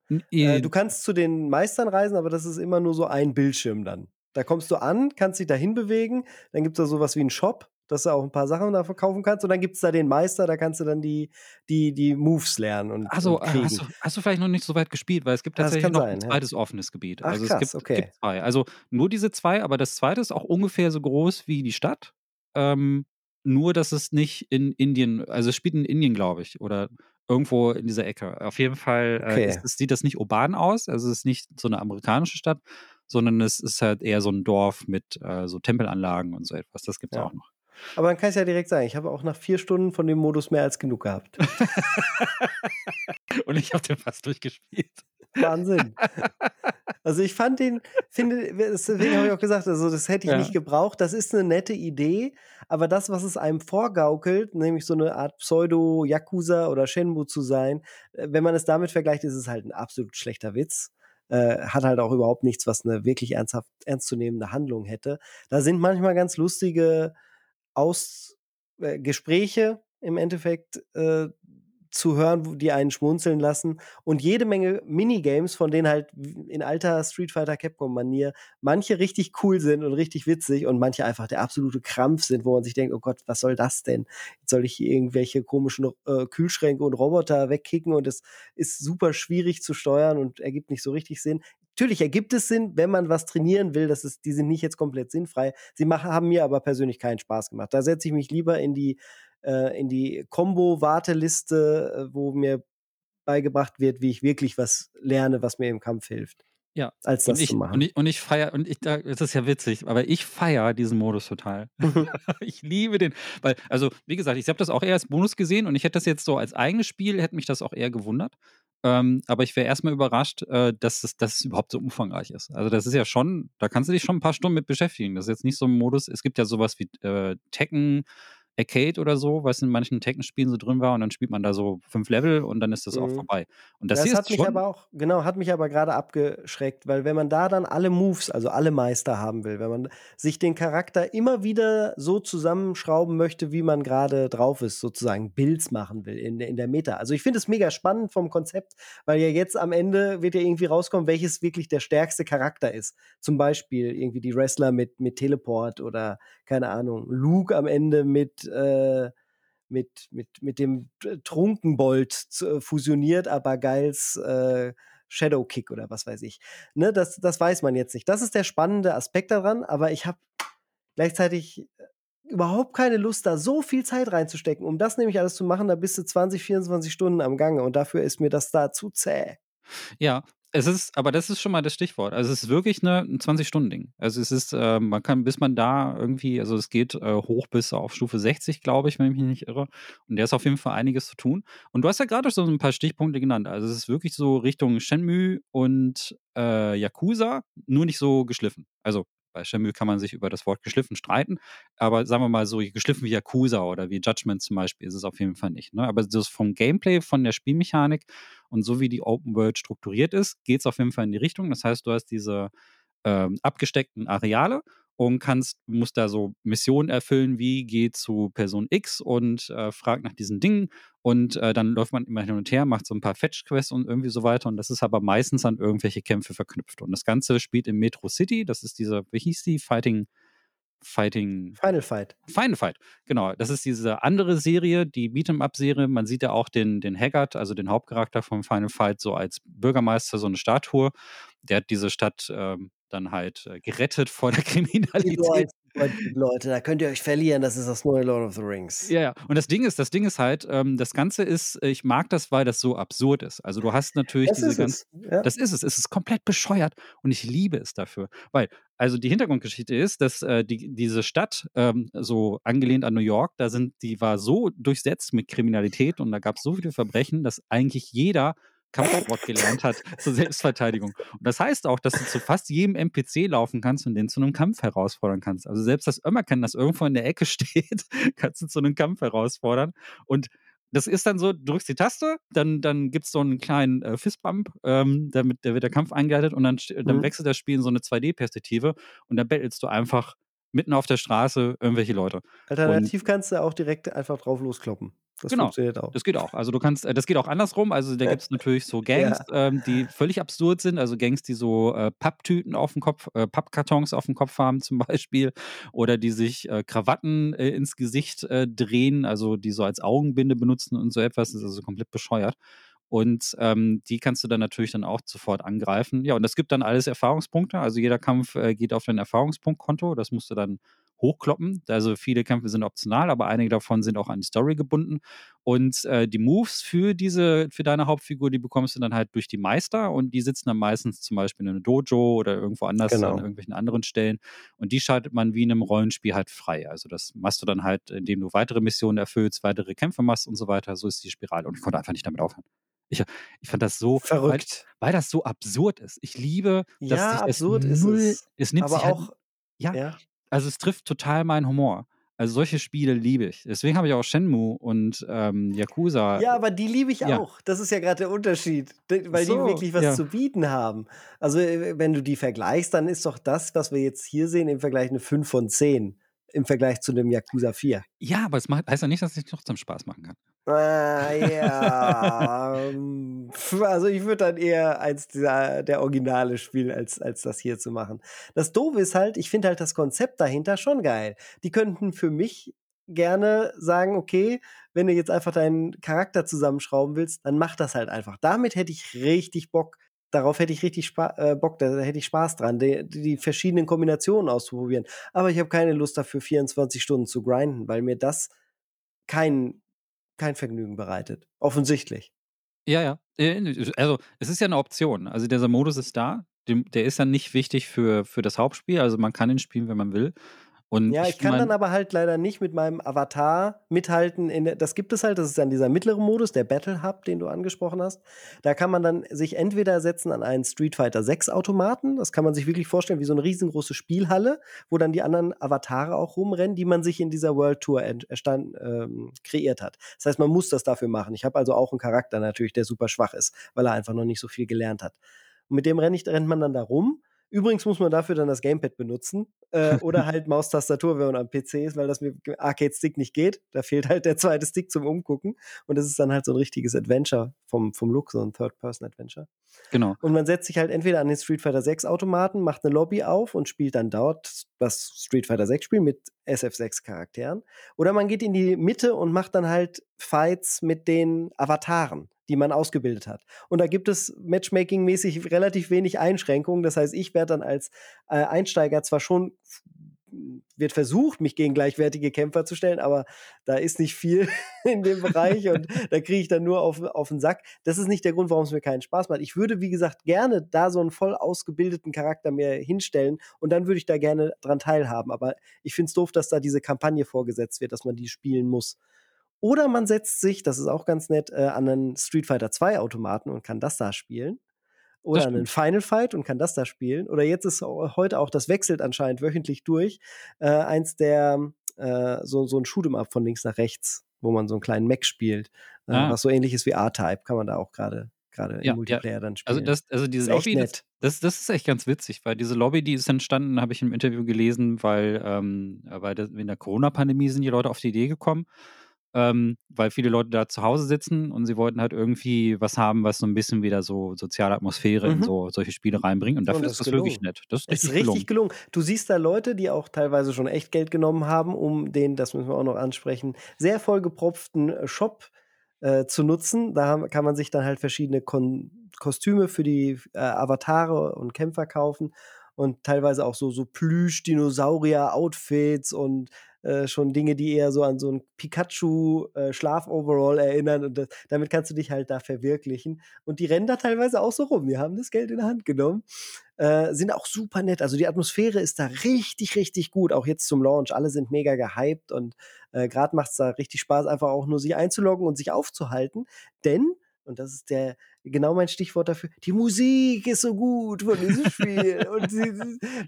Äh, äh, du kannst zu den Meistern reisen, aber das ist immer nur so ein Bildschirm dann. Da kommst du an, kannst dich dahin bewegen, dann gibt es da sowas wie einen Shop, dass du auch ein paar Sachen da verkaufen kannst und dann gibt es da den Meister, da kannst du dann die, die, die Moves lernen und, also, und äh, hast, du, hast du vielleicht noch nicht so weit gespielt, weil es gibt tatsächlich noch sein, ein ja. zweites offenes Gebiet. Ach, also krass, es gibt, okay. gibt zwei. Also nur diese zwei, aber das zweite ist auch ungefähr so groß wie die Stadt. Ähm, nur, dass es nicht in Indien, also es spielt in Indien, glaube ich, oder irgendwo in dieser Ecke. Auf jeden Fall äh, Okay. ist, sieht das nicht urban aus, also es ist nicht so eine amerikanische Stadt, sondern es ist halt eher so ein Dorf mit äh, so Tempelanlagen und so etwas. Das gibt es Ja. auch noch. Aber dann kann ich ja direkt sagen, ich habe auch nach vier Stunden von dem Modus mehr als genug gehabt. [LAUGHS] Und ich habe den fast durchgespielt. Wahnsinn. Also ich fand den, finde, deswegen habe ich auch gesagt, also das hätte ich Ja. nicht gebraucht. Das ist eine nette Idee, aber das, was es einem vorgaukelt, nämlich so eine Art Pseudo-Yakuza oder Shenmue zu sein, äh, wenn man es damit vergleicht, ist es halt ein absolut schlechter Witz. Äh, hat halt auch überhaupt nichts, was eine wirklich ernsthaft ernstzunehmende Handlung hätte. Da sind manchmal ganz lustige Aus äh, Gespräche im Endeffekt äh, zu hören, die einen schmunzeln lassen und jede Menge Minigames, von denen halt in alter Street Fighter Capcom Manier manche richtig cool sind und richtig witzig und manche einfach der absolute Krampf sind, wo man sich denkt, oh Gott, was soll das denn? Jetzt soll ich hier irgendwelche komischen äh, Kühlschränke und Roboter wegkicken und es ist super schwierig zu steuern und ergibt nicht so richtig Sinn. natürlich ergibt es Sinn, wenn man was trainieren will, das ist, die sind nicht jetzt komplett sinnfrei. Sie machen, haben mir aber persönlich keinen Spaß gemacht. Da setze ich mich lieber in die, äh, in die Combo-Warteliste, äh, wo mir beigebracht wird, wie ich wirklich was lerne, was mir im Kampf hilft. Ja. Als das und ich, zu machen. Und ich, und ich feiere, und ich, da, das ist ja witzig, aber ich feiere diesen Modus total. [LAUGHS] [LAUGHS] ich liebe den, weil, also, wie gesagt, ich habe das auch eher als Bonus gesehen und ich hätte das jetzt so als eigenes Spiel, hätte mich das auch eher gewundert. Ähm, aber ich wäre erstmal überrascht, äh, dass, es, dass es überhaupt so umfangreich ist. Also, das ist ja schon, da kannst du dich schon ein paar Stunden mit beschäftigen. Das ist jetzt nicht so ein Modus, es gibt ja sowas wie äh, Tekken, Arcade oder so, was in manchen Tekken-Spielen so drin war und dann spielt man da so fünf Level und dann ist das auch Mhm. vorbei. Und das, Das, hier hat mich aber auch, genau, hat mich aber gerade abgeschreckt, weil wenn man da dann alle Moves, also alle Meister haben will, wenn man sich den Charakter immer wieder so zusammenschrauben möchte, wie man gerade drauf ist, sozusagen Builds machen will in, der- in der Meta. Also ich finde es mega spannend vom Konzept, weil ja jetzt am Ende wird ja irgendwie rauskommen, welches wirklich der stärkste Charakter ist. Zum Beispiel irgendwie die Wrestler mit, mit Teleport oder keine Ahnung, Luke am Ende mit äh, mit, mit, mit dem Trunkenbold äh, fusioniert, aber geils äh, Shadow Kick oder was weiß ich. Ne, das, das weiß man jetzt nicht. Das ist der spannende Aspekt daran, aber ich habe gleichzeitig äh, überhaupt keine Lust, da so viel Zeit reinzustecken. Um das nämlich alles zu machen, da bist du 20, 24 Stunden am Gange und dafür ist mir das da zu zäh. Ja, es ist, aber das ist schon mal das Stichwort. Also es ist wirklich eine, ein 20-Stunden-Ding. Also es ist, äh, man kann, bis man da irgendwie, also es geht äh, hoch bis auf Stufe 60, glaube ich, wenn ich mich nicht irre. Und der ist auf jeden Fall einiges zu tun. Und du hast ja gerade so ein paar Stichpunkte genannt. Also es ist wirklich so Richtung Shenmue und äh, Yakuza, nur nicht so geschliffen. Also bei Shenmue kann man sich über das Wort geschliffen streiten, aber sagen wir mal so geschliffen wie Yakuza oder wie Judgment zum Beispiel ist es auf jeden Fall nicht. Ne? Aber das vom Gameplay, von der Spielmechanik und so wie die Open World strukturiert ist, geht es auf jeden Fall in die Richtung. Das heißt, du hast diese ähm, abgesteckten Areale und kannst, musst da so Missionen erfüllen, wie geh zu Person X und äh, frag nach diesen Dingen und äh, dann läuft man immer hin und her, macht so ein paar Fetch-Quests und irgendwie so weiter und das ist aber meistens an irgendwelche Kämpfe verknüpft. Und das Ganze spielt in Metro City, das ist diese, wie hieß die? Fighting, Fighting, Final Fight. Final Fight, genau. Das ist diese andere Serie, die Beat'em-up-Serie. Man sieht ja auch den, den Haggard, also den Hauptcharakter vom Final Fight, so als Bürgermeister, so eine Statue. Der hat diese Stadt ähm, dann halt äh, gerettet vor der [LAUGHS] Kriminalität. Leute, da könnt ihr euch verlieren, das ist das neue Lord of the Rings. Ja, ja. Und das Ding ist, das Ding ist halt, ähm, das Ganze ist, ich mag das, weil das so absurd ist. Also du hast natürlich Das diese es. Ja. Das ist es. Es ist komplett bescheuert und ich liebe es dafür. Weil, also die Hintergrundgeschichte ist, dass äh, die, diese Stadt, ähm, so angelehnt an New York, da sind, die war so durchsetzt mit Kriminalität und da gab es so viele Verbrechen, dass eigentlich jeder Kampfsport gelernt hat [LAUGHS] zur Selbstverteidigung. Und das heißt auch, dass du zu fast jedem NPC laufen kannst und den zu einem Kampf herausfordern kannst. Also selbst das Ömmerken, das irgendwo in der Ecke [LAUGHS] steht, kannst du zu einem Kampf herausfordern. Und das ist dann so, du drückst die Taste, dann, dann gibt es so einen kleinen äh, Fistbump, ähm, damit der wird der Kampf eingeleitet und dann, dann Mhm. wechselt das Spiel in so eine 2D-Perspektive und dann bettelst du einfach mitten auf der Straße irgendwelche Leute. Alternativ kannst du auch direkt einfach drauf loskloppen. Das Genau. funktioniert auch. Das geht auch. Also du kannst, äh, das geht auch andersrum. Also da gibt es natürlich so [LAUGHS] Gangs, ähm, die völlig absurd sind. Also Gangs, die so äh, Papptüten auf dem Kopf, äh, Pappkartons auf dem Kopf haben zum [LAUGHS] Beispiel. Oder die sich äh, Krawatten äh, ins Gesicht äh, drehen, also die so als Augenbinde benutzen und so etwas. Das ist also komplett bescheuert. Und ähm, die kannst du dann natürlich dann auch sofort angreifen. Ja, und das gibt dann alles Erfahrungspunkte. Also jeder Kampf äh, geht auf dein Erfahrungspunktkonto. Das musst du dann hochkloppen. Also viele Kämpfe sind optional, aber einige davon sind auch an die Story gebunden. Und äh, die Moves für diese, für deine Hauptfigur, die bekommst du dann halt durch die Meister und die sitzen dann meistens zum Beispiel in einem Dojo oder irgendwo anders Genau. an irgendwelchen anderen Stellen. Und die schaltet man wie in einem Rollenspiel halt frei. Also das machst du dann halt, indem du weitere Missionen erfüllst, weitere Kämpfe machst und so weiter. So ist die Spirale. Und ich konnte einfach nicht damit aufhören. Ich, ich fand das so, weil, Verrückt. weil das so absurd ist. Ich liebe, dass Ja, sich das absurd ist null, es. es nimmt Aber sich halt, auch, ja, ja. Also es trifft total meinen Humor. Also solche Spiele liebe ich. Deswegen habe ich auch Shenmue und ähm, Yakuza. Ja, aber die liebe ich Ja. auch. Das ist ja gerade der Unterschied, weil so, die wirklich was ja. zu bieten haben. Also, äh, wenn du die vergleichst, dann ist doch das, was wir jetzt hier sehen, im Vergleich eine 5 von 10 im Vergleich zu dem Yakuza 4. Ja, aber es macht, heißt ja nicht, dass es trotzdem Spaß machen kann. Ah, ja. [LAUGHS] ähm, also ich würde dann eher eins dieser, der Originale spielen, als, als das hier zu machen. Das Doofe ist halt, ich finde halt das Konzept dahinter schon geil. Die könnten für mich gerne sagen, okay, wenn du jetzt einfach deinen Charakter zusammenschrauben willst, dann mach das halt einfach. Damit hätte ich richtig Bock. Darauf hätte ich richtig Spa äh, Bock, da hätte ich Spaß dran, die, die verschiedenen Kombinationen auszuprobieren. Aber ich habe keine Lust dafür, 24 Stunden zu grinden, weil mir das kein, kein Vergnügen bereitet. Offensichtlich. Ja, ja. Äh, also, es ist ja eine Option. Also, dieser Modus ist da. Der ist dann nicht wichtig für, für das Hauptspiel. Also, man kann ihn spielen, wenn man will. Und ja, ich, ich kann mein, dann aber halt leider nicht mit meinem Avatar mithalten. Der, das gibt es halt, das ist dann dieser mittlere Modus, der Battle Hub, den du angesprochen hast. Da kann man dann sich entweder setzen an einen Street Fighter 6 Automaten, das kann man sich wirklich vorstellen wie so eine riesengroße Spielhalle, wo dann die anderen Avatare auch rumrennen, die man sich in dieser World Tour erstand, ähm, kreiert hat. Das heißt, man muss das dafür machen. Ich habe also auch einen Charakter natürlich, der super schwach ist, weil er einfach noch nicht so viel gelernt hat. Und mit dem renn ich, rennt man dann da rum Übrigens muss man dafür dann das Gamepad benutzen äh, oder [LAUGHS] halt Maustastatur, wenn man am PC ist, weil das mit Arcade-Stick nicht geht. Da fehlt halt der zweite Stick zum Umgucken. Und das ist dann halt so ein richtiges Adventure vom, vom Look, so ein Third-Person-Adventure. Genau. Und man setzt sich halt entweder an den Street Fighter 6 Automaten, macht eine Lobby auf und spielt dann dort das Street Fighter 6 Spiel mit SF6 Charakteren. Oder man geht in die Mitte und macht dann halt Fights mit den Avataren die man ausgebildet hat. Und da gibt es Matchmaking-mäßig relativ wenig Einschränkungen. Das heißt, ich werde dann als äh, Einsteiger zwar schon wird versucht, mich gegen gleichwertige Kämpfer zu stellen, aber da ist nicht viel [LAUGHS] in dem Bereich und [LAUGHS] da kriege ich dann nur auf, auf den Sack. Das ist nicht der Grund, warum es mir keinen Spaß macht. Ich würde, wie gesagt, gerne da so einen voll ausgebildeten Charakter mir hinstellen und dann würde ich da gerne dran teilhaben. Aber ich finde es doof, dass da diese Kampagne vorgesetzt wird, dass man die spielen muss. Oder man setzt sich, das ist auch ganz nett, äh, an einen Street Fighter 2 Automaten und kann das da spielen. Oder an einen Final Fight und kann das da spielen. Oder jetzt ist heute auch, das wechselt anscheinend wöchentlich durch, äh, eins der, äh, so, so ein Shoot'em Up von links nach rechts, wo man so einen kleinen Mac spielt, äh, ah. was so ähnlich ist wie R-Type, kann man da auch gerade gerade ja, im Multiplayer ja. dann also spielen. Also das, also diese das Lobby, das, das, das, ist echt ganz witzig, weil diese Lobby, die ist entstanden, habe ich im Interview gelesen, weil, ähm, weil das, in der Corona-Pandemie sind die Leute auf die Idee gekommen, ähm, weil viele Leute da zu Hause sitzen und sie wollten halt irgendwie was haben, was so ein bisschen wieder so soziale Atmosphäre mhm. in so solche Spiele reinbringt. Und dafür und ist das gelungen. wirklich nett. Das ist richtig, ist richtig gelungen. gelungen. Du siehst da Leute, die auch teilweise schon echt Geld genommen haben, um den, das müssen wir auch noch ansprechen, sehr vollgepropften äh, Shop äh, zu nutzen. Da kann man sich dann halt verschiedene Kon Kostüme für die äh, Avatare und Kämpfer kaufen und teilweise auch so, so Plüsch-Dinosaurier-Outfits und äh, schon Dinge, die eher so an so ein Pikachu-Schlaf-Overall äh, erinnern und das, damit kannst du dich halt da verwirklichen. Und die rennen da teilweise auch so rum. Die haben das Geld in der Hand genommen. Äh, sind auch super nett. Also die Atmosphäre ist da richtig, richtig gut. Auch jetzt zum Launch. Alle sind mega gehypt und äh, gerade macht es da richtig Spaß, einfach auch nur sich einzuloggen und sich aufzuhalten. Denn und das ist der genau mein Stichwort dafür. Die Musik ist so gut von diesem Spiel und sie,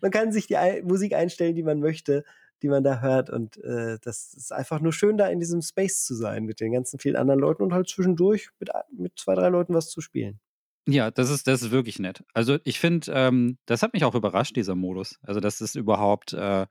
man kann sich die Musik einstellen, die man möchte die man da hört. Und äh, das ist einfach nur schön, da in diesem Space zu sein mit den ganzen vielen anderen Leuten und halt zwischendurch mit, mit zwei, drei Leuten was zu spielen. Ja, das ist, das ist wirklich nett. Also ich finde, ähm, das hat mich auch überrascht, dieser Modus. Also das ist überhaupt, äh,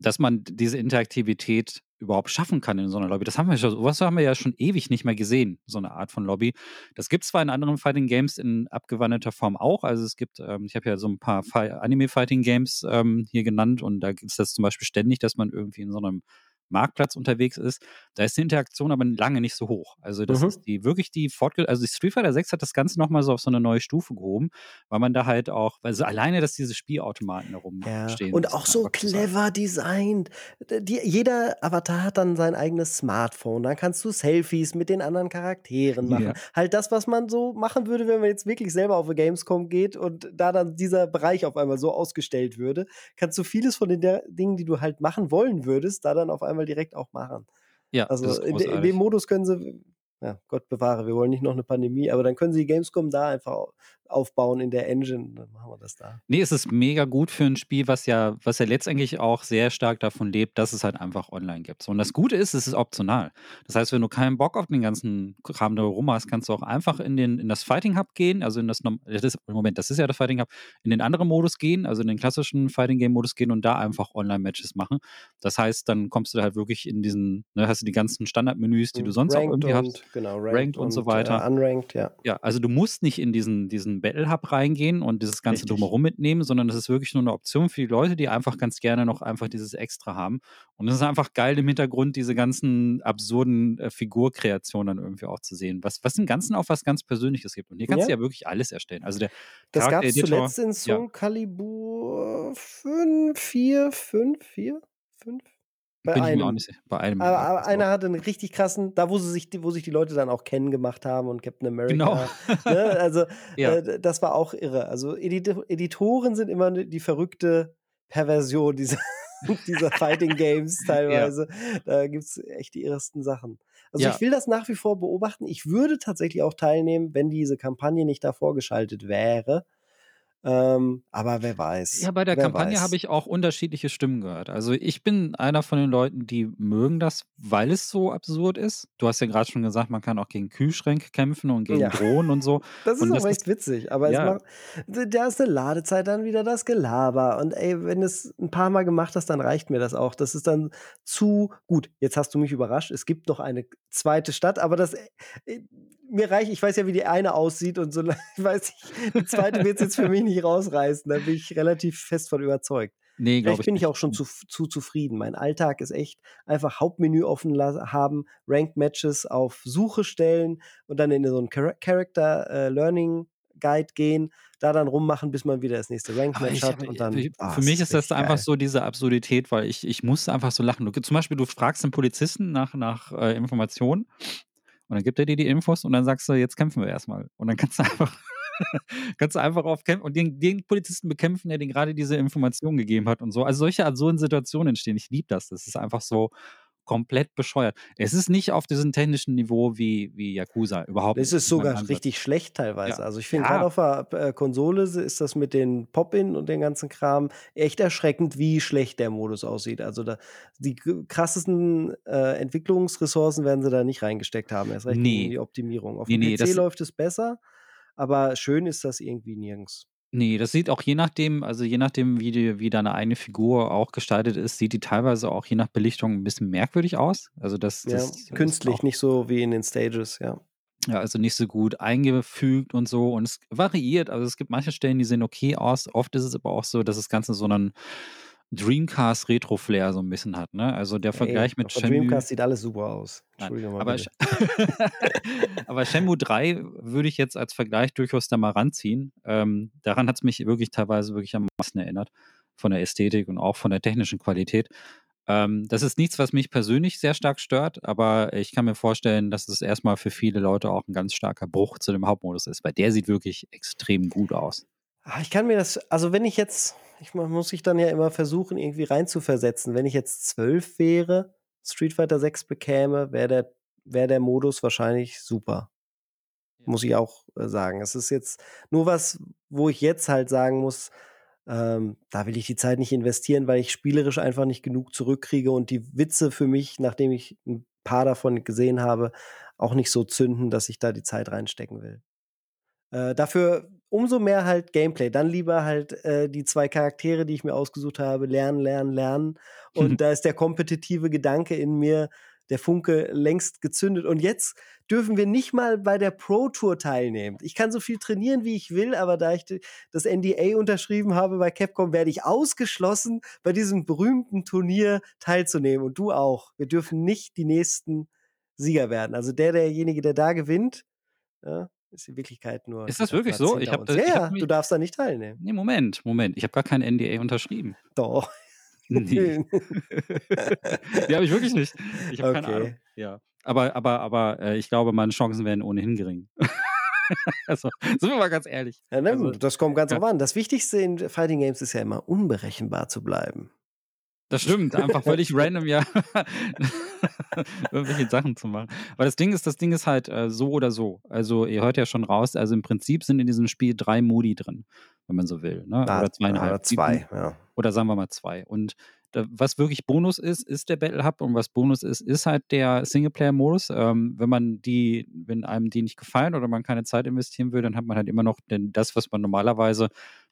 dass man diese Interaktivität überhaupt schaffen kann in so einer Lobby. Das haben wir schon, sowas haben wir ja schon ewig nicht mehr gesehen, so eine Art von Lobby. Das gibt es zwar in anderen Fighting Games in abgewandelter Form auch. Also es gibt, ähm, ich habe ja so ein paar Anime-Fighting Games ähm, hier genannt und da gibt es das zum Beispiel ständig, dass man irgendwie in so einem Marktplatz unterwegs ist, da ist die Interaktion aber lange nicht so hoch. Also das mhm. ist die wirklich die Fortge also die Street Fighter 6 hat das Ganze nochmal so auf so eine neue Stufe gehoben, weil man da halt auch, also alleine, dass diese Spielautomaten herumstehen. Ja. Und auch so clever designt. Die, jeder Avatar hat dann sein eigenes Smartphone. Dann kannst du Selfies mit den anderen Charakteren [LAUGHS] machen. Ja. Halt das, was man so machen würde, wenn man jetzt wirklich selber auf eine Gamescom geht und da dann dieser Bereich auf einmal so ausgestellt würde, kannst du vieles von den Dingen, die du halt machen wollen würdest, da dann auf einmal einmal direkt auch machen. Ja, also in, in, dem Modus können sie, ja, Gott bewahre, wir wollen nicht noch eine Pandemie, aber dann können sie Gamescom da einfach aufbauen in der Engine, dann machen wir das da. Nee, es ist mega gut für ein Spiel, was ja, was ja letztendlich auch sehr stark davon lebt, dass es halt einfach online gibt. und das Gute ist, es ist optional. Das heißt, wenn du keinen Bock auf den ganzen Kram da rum hast, kannst du auch einfach in, den, in das Fighting Hub gehen, also in das, das Moment, das ist ja das Fighting Hub, in den anderen Modus gehen, also in den klassischen Fighting Game Modus gehen und da einfach Online-Matches machen. Das heißt, dann kommst du halt wirklich in diesen, ne, hast du die ganzen Standardmenüs, die du sonst Ranked auch irgendwie hast. genau, Ranked und, so weiter. Äh, unranked, ja. Ja, also du musst nicht in diesen, diesen Battle Hub reingehen und dieses ganze Richtig. drumherum mitnehmen, sondern das ist wirklich nur eine Option für die Leute, die einfach ganz gerne noch einfach dieses Extra haben. Und es ist einfach geil im Hintergrund, diese ganzen absurden äh, Figurkreationen dann irgendwie auch zu sehen, was, was im Ganzen auch was ganz Persönliches gibt. Und hier kannst Ja. du ja wirklich alles erstellen. Also der Das gab es zuletzt in ja. Soul Calibur 5, 4, 5, 4, 5? Bei Bin einem. nicht. Bei einem. Aber, ja, aber einer hatte einen richtig krassen, da wo, sie sich, die- wo sich die Leute dann auch kennen gemacht haben und Captain America. Genau. Ne? Also [LAUGHS] Ja. äh, das war auch irre. Also Edit Editoren sind immer die verrückte Perversion dieser, [LAUGHS] dieser Fighting Games [LAUGHS] teilweise. Da gibt es echt die irresten Sachen. Also Ja. ich will das nach wie vor beobachten. Ich würde tatsächlich auch teilnehmen, wenn diese Kampagne nicht davor geschaltet wäre. Ähm, aber wer weiß. Ja, bei der Kampagne habe ich auch unterschiedliche Stimmen gehört. Also ich bin einer von den Leuten, die mögen das, weil es so absurd ist. Du hast ja gerade schon gesagt, man kann auch gegen Kühlschränke kämpfen und gegen Ja. Drohnen und so. [LAUGHS] Das ist Und auch das echt witzig, aber Ja. es macht, da ist eine Ladezeit, dann wieder das Gelaber. Und ey, wenn du es ein paar Mal gemacht hast, dann reicht mir das auch. Das ist dann zu gut. Jetzt hast du mich überrascht. Es gibt noch eine zweite Stadt, aber das äh, mir reicht, ich weiß ja, wie die eine aussieht und so, [LAUGHS] ich weiß ich, die zweite wird es jetzt für mich nicht rausreißen. Da bin ich relativ fest von überzeugt. Nee, Vielleicht ich bin ich nicht. auch schon zu, zu zufrieden. Mein Alltag ist echt einfach Hauptmenü offen haben, Ranked Matches auf Suche stellen und dann in so einen Char Character äh, Learning Guide gehen, da dann rummachen, bis man wieder das nächste Ranked Match ich, hat und dann. für, ah, für es mich ist das richtig einfach geil. so diese Absurdität, weil ich, ich muss einfach so lachen. Du, zum Beispiel, du fragst einen Polizisten nach, nach äh, Informationen und dann gibt er dir die Infos und dann sagst du, jetzt kämpfen wir erstmal. Und dann kannst du einfach, [LAUGHS] kannst du einfach auf kämpfen und den, den Polizisten bekämpfen, der dir gerade diese Information gegeben hat und so. Also solche absurden Situationen entstehen. Ich liebe das. Das ist einfach so komplett bescheuert. Es ist nicht auf diesem technischen Niveau wie, wie Yakuza, überhaupt nicht. ist sogar richtig schlecht teilweise. Ja. Also ich finde Ja. gerade auf der äh, Konsole ist das mit den Pop-In und den ganzen Kram echt erschreckend, wie schlecht der Modus aussieht. Also da, die krassesten äh, Entwicklungsressourcen werden sie da nicht reingesteckt haben. Erst recht Nee. in die Optimierung. Auf Nee, dem nee, PC läuft es besser, aber schön ist das irgendwie nirgends. Nee, das sieht auch je nachdem, also je nachdem, wie, die, wie deine eigene Figur auch gestaltet ist, sieht die teilweise auch je nach Belichtung ein bisschen merkwürdig aus. Also das, Ja, das ist künstlich, nicht so wie in den Stages, ja. ja, also nicht so gut eingefügt und so. Und es variiert. Also es gibt manche Stellen, die sehen okay aus. Oft ist es aber auch so, dass das Ganze so einen Dreamcast Retro Flair so ein bisschen hat. Ne? Also der Vergleich Ey, mit Shenmue. Dreamcast sieht alles super aus. Nein, Entschuldigung mal aber, bitte. [LAUGHS] aber Shenmue 3 würde ich jetzt als Vergleich durchaus da mal ranziehen. Ähm, daran hat es mich wirklich teilweise wirklich am meisten erinnert. Von der Ästhetik und auch von der technischen Qualität. Ähm, das ist nichts, was mich persönlich sehr stark stört, aber ich kann mir vorstellen, dass es erstmal für viele Leute auch ein ganz starker Bruch zu dem Hauptmodus ist, weil der sieht wirklich extrem gut aus. Ah, Ich kann mir das, also wenn ich jetzt, ich mu- muss ich dann ja immer versuchen, irgendwie reinzuversetzen. Wenn ich jetzt zwölf wäre, Street Fighter 6 bekäme, wäre der, wär der Modus wahrscheinlich super. Muss ich auch äh, sagen. Es ist jetzt nur was, wo ich jetzt halt sagen muss, ähm, da will ich die Zeit nicht investieren, weil ich spielerisch einfach nicht genug zurückkriege und die Witze für mich, nachdem ich ein paar davon gesehen habe, auch nicht so zünden, dass ich da die Zeit reinstecken will. Äh, dafür umso mehr halt Gameplay. Dann lieber halt äh, die zwei Charaktere, die ich mir ausgesucht habe, lernen, lernen, lernen. Und [LAUGHS] da ist der kompetitive Gedanke in mir, der Funke längst gezündet. Und jetzt dürfen wir nicht mal bei der Pro Tour teilnehmen. Ich kann so viel trainieren, wie ich will, aber da ich das NDA unterschrieben habe bei Capcom, werde ich ausgeschlossen, bei diesem berühmten Turnier teilzunehmen. Und du auch. Wir dürfen nicht die nächsten Sieger werden. Also der, derjenige, der da gewinnt, ja, ist in Wirklichkeit nur. Ist das wirklich so? Ich hab das- ja, ich hab mich- du darfst da nicht teilnehmen. Nee, Moment, Moment. Ich habe gar kein NDA unterschrieben. Doch. [LAUGHS] Nee. Die [LAUGHS] habe ich wirklich nicht. Ich habe keine Okay. Ahnung. Ja. Aber, aber, aber äh, ich glaube, meine Chancen wären ohnehin gering. [LAUGHS] also, sind wir mal ganz ehrlich. Ja, ne, Also, das kommt ganz ja. drauf an. Das Wichtigste in Fighting Games ist ja immer unberechenbar zu bleiben. Das stimmt, einfach völlig random, ja, [LAUGHS] irgendwelche Sachen zu machen. Aber das Ding ist, das Ding ist halt äh, so oder so. Also ihr hört ja schon raus, also im Prinzip sind in diesem Spiel drei Modi drin, wenn man so will. Ne? Ah, oder zweieinhalb. Oder zwei, ja. Oder sagen wir mal zwei. Und da, was wirklich Bonus ist, ist der Battle Hub und was Bonus ist, ist halt der Singleplayer-Modus. Ähm, wenn man die, wenn einem die nicht gefallen oder man keine Zeit investieren will, dann hat man halt immer noch den, das, was man normalerweise,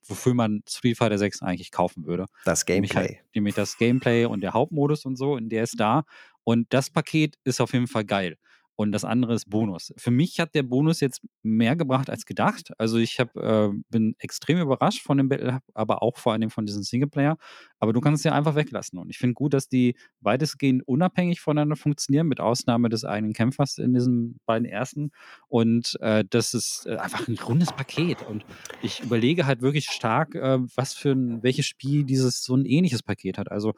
wofür man Street Fighter 6 eigentlich kaufen würde. Das Nämlich Gameplay. Halt, nämlich das Gameplay und der Hauptmodus und so, und der ist da. Und das Paket ist auf jeden Fall geil. und das andere ist Bonus. Für mich hat der Bonus jetzt mehr gebracht als gedacht. Also ich hab, äh, bin extrem überrascht von dem Battle, aber auch vor allem von diesem Singleplayer. Aber du kannst es ja einfach weglassen. Und ich finde gut, dass die weitestgehend unabhängig voneinander funktionieren, mit Ausnahme des eigenen Kämpfers in diesen beiden ersten. Und äh, das ist äh, einfach ein rundes Paket. Und ich überlege halt wirklich stark, äh, was für ein, welches Spiel dieses so ein ähnliches Paket hat. Also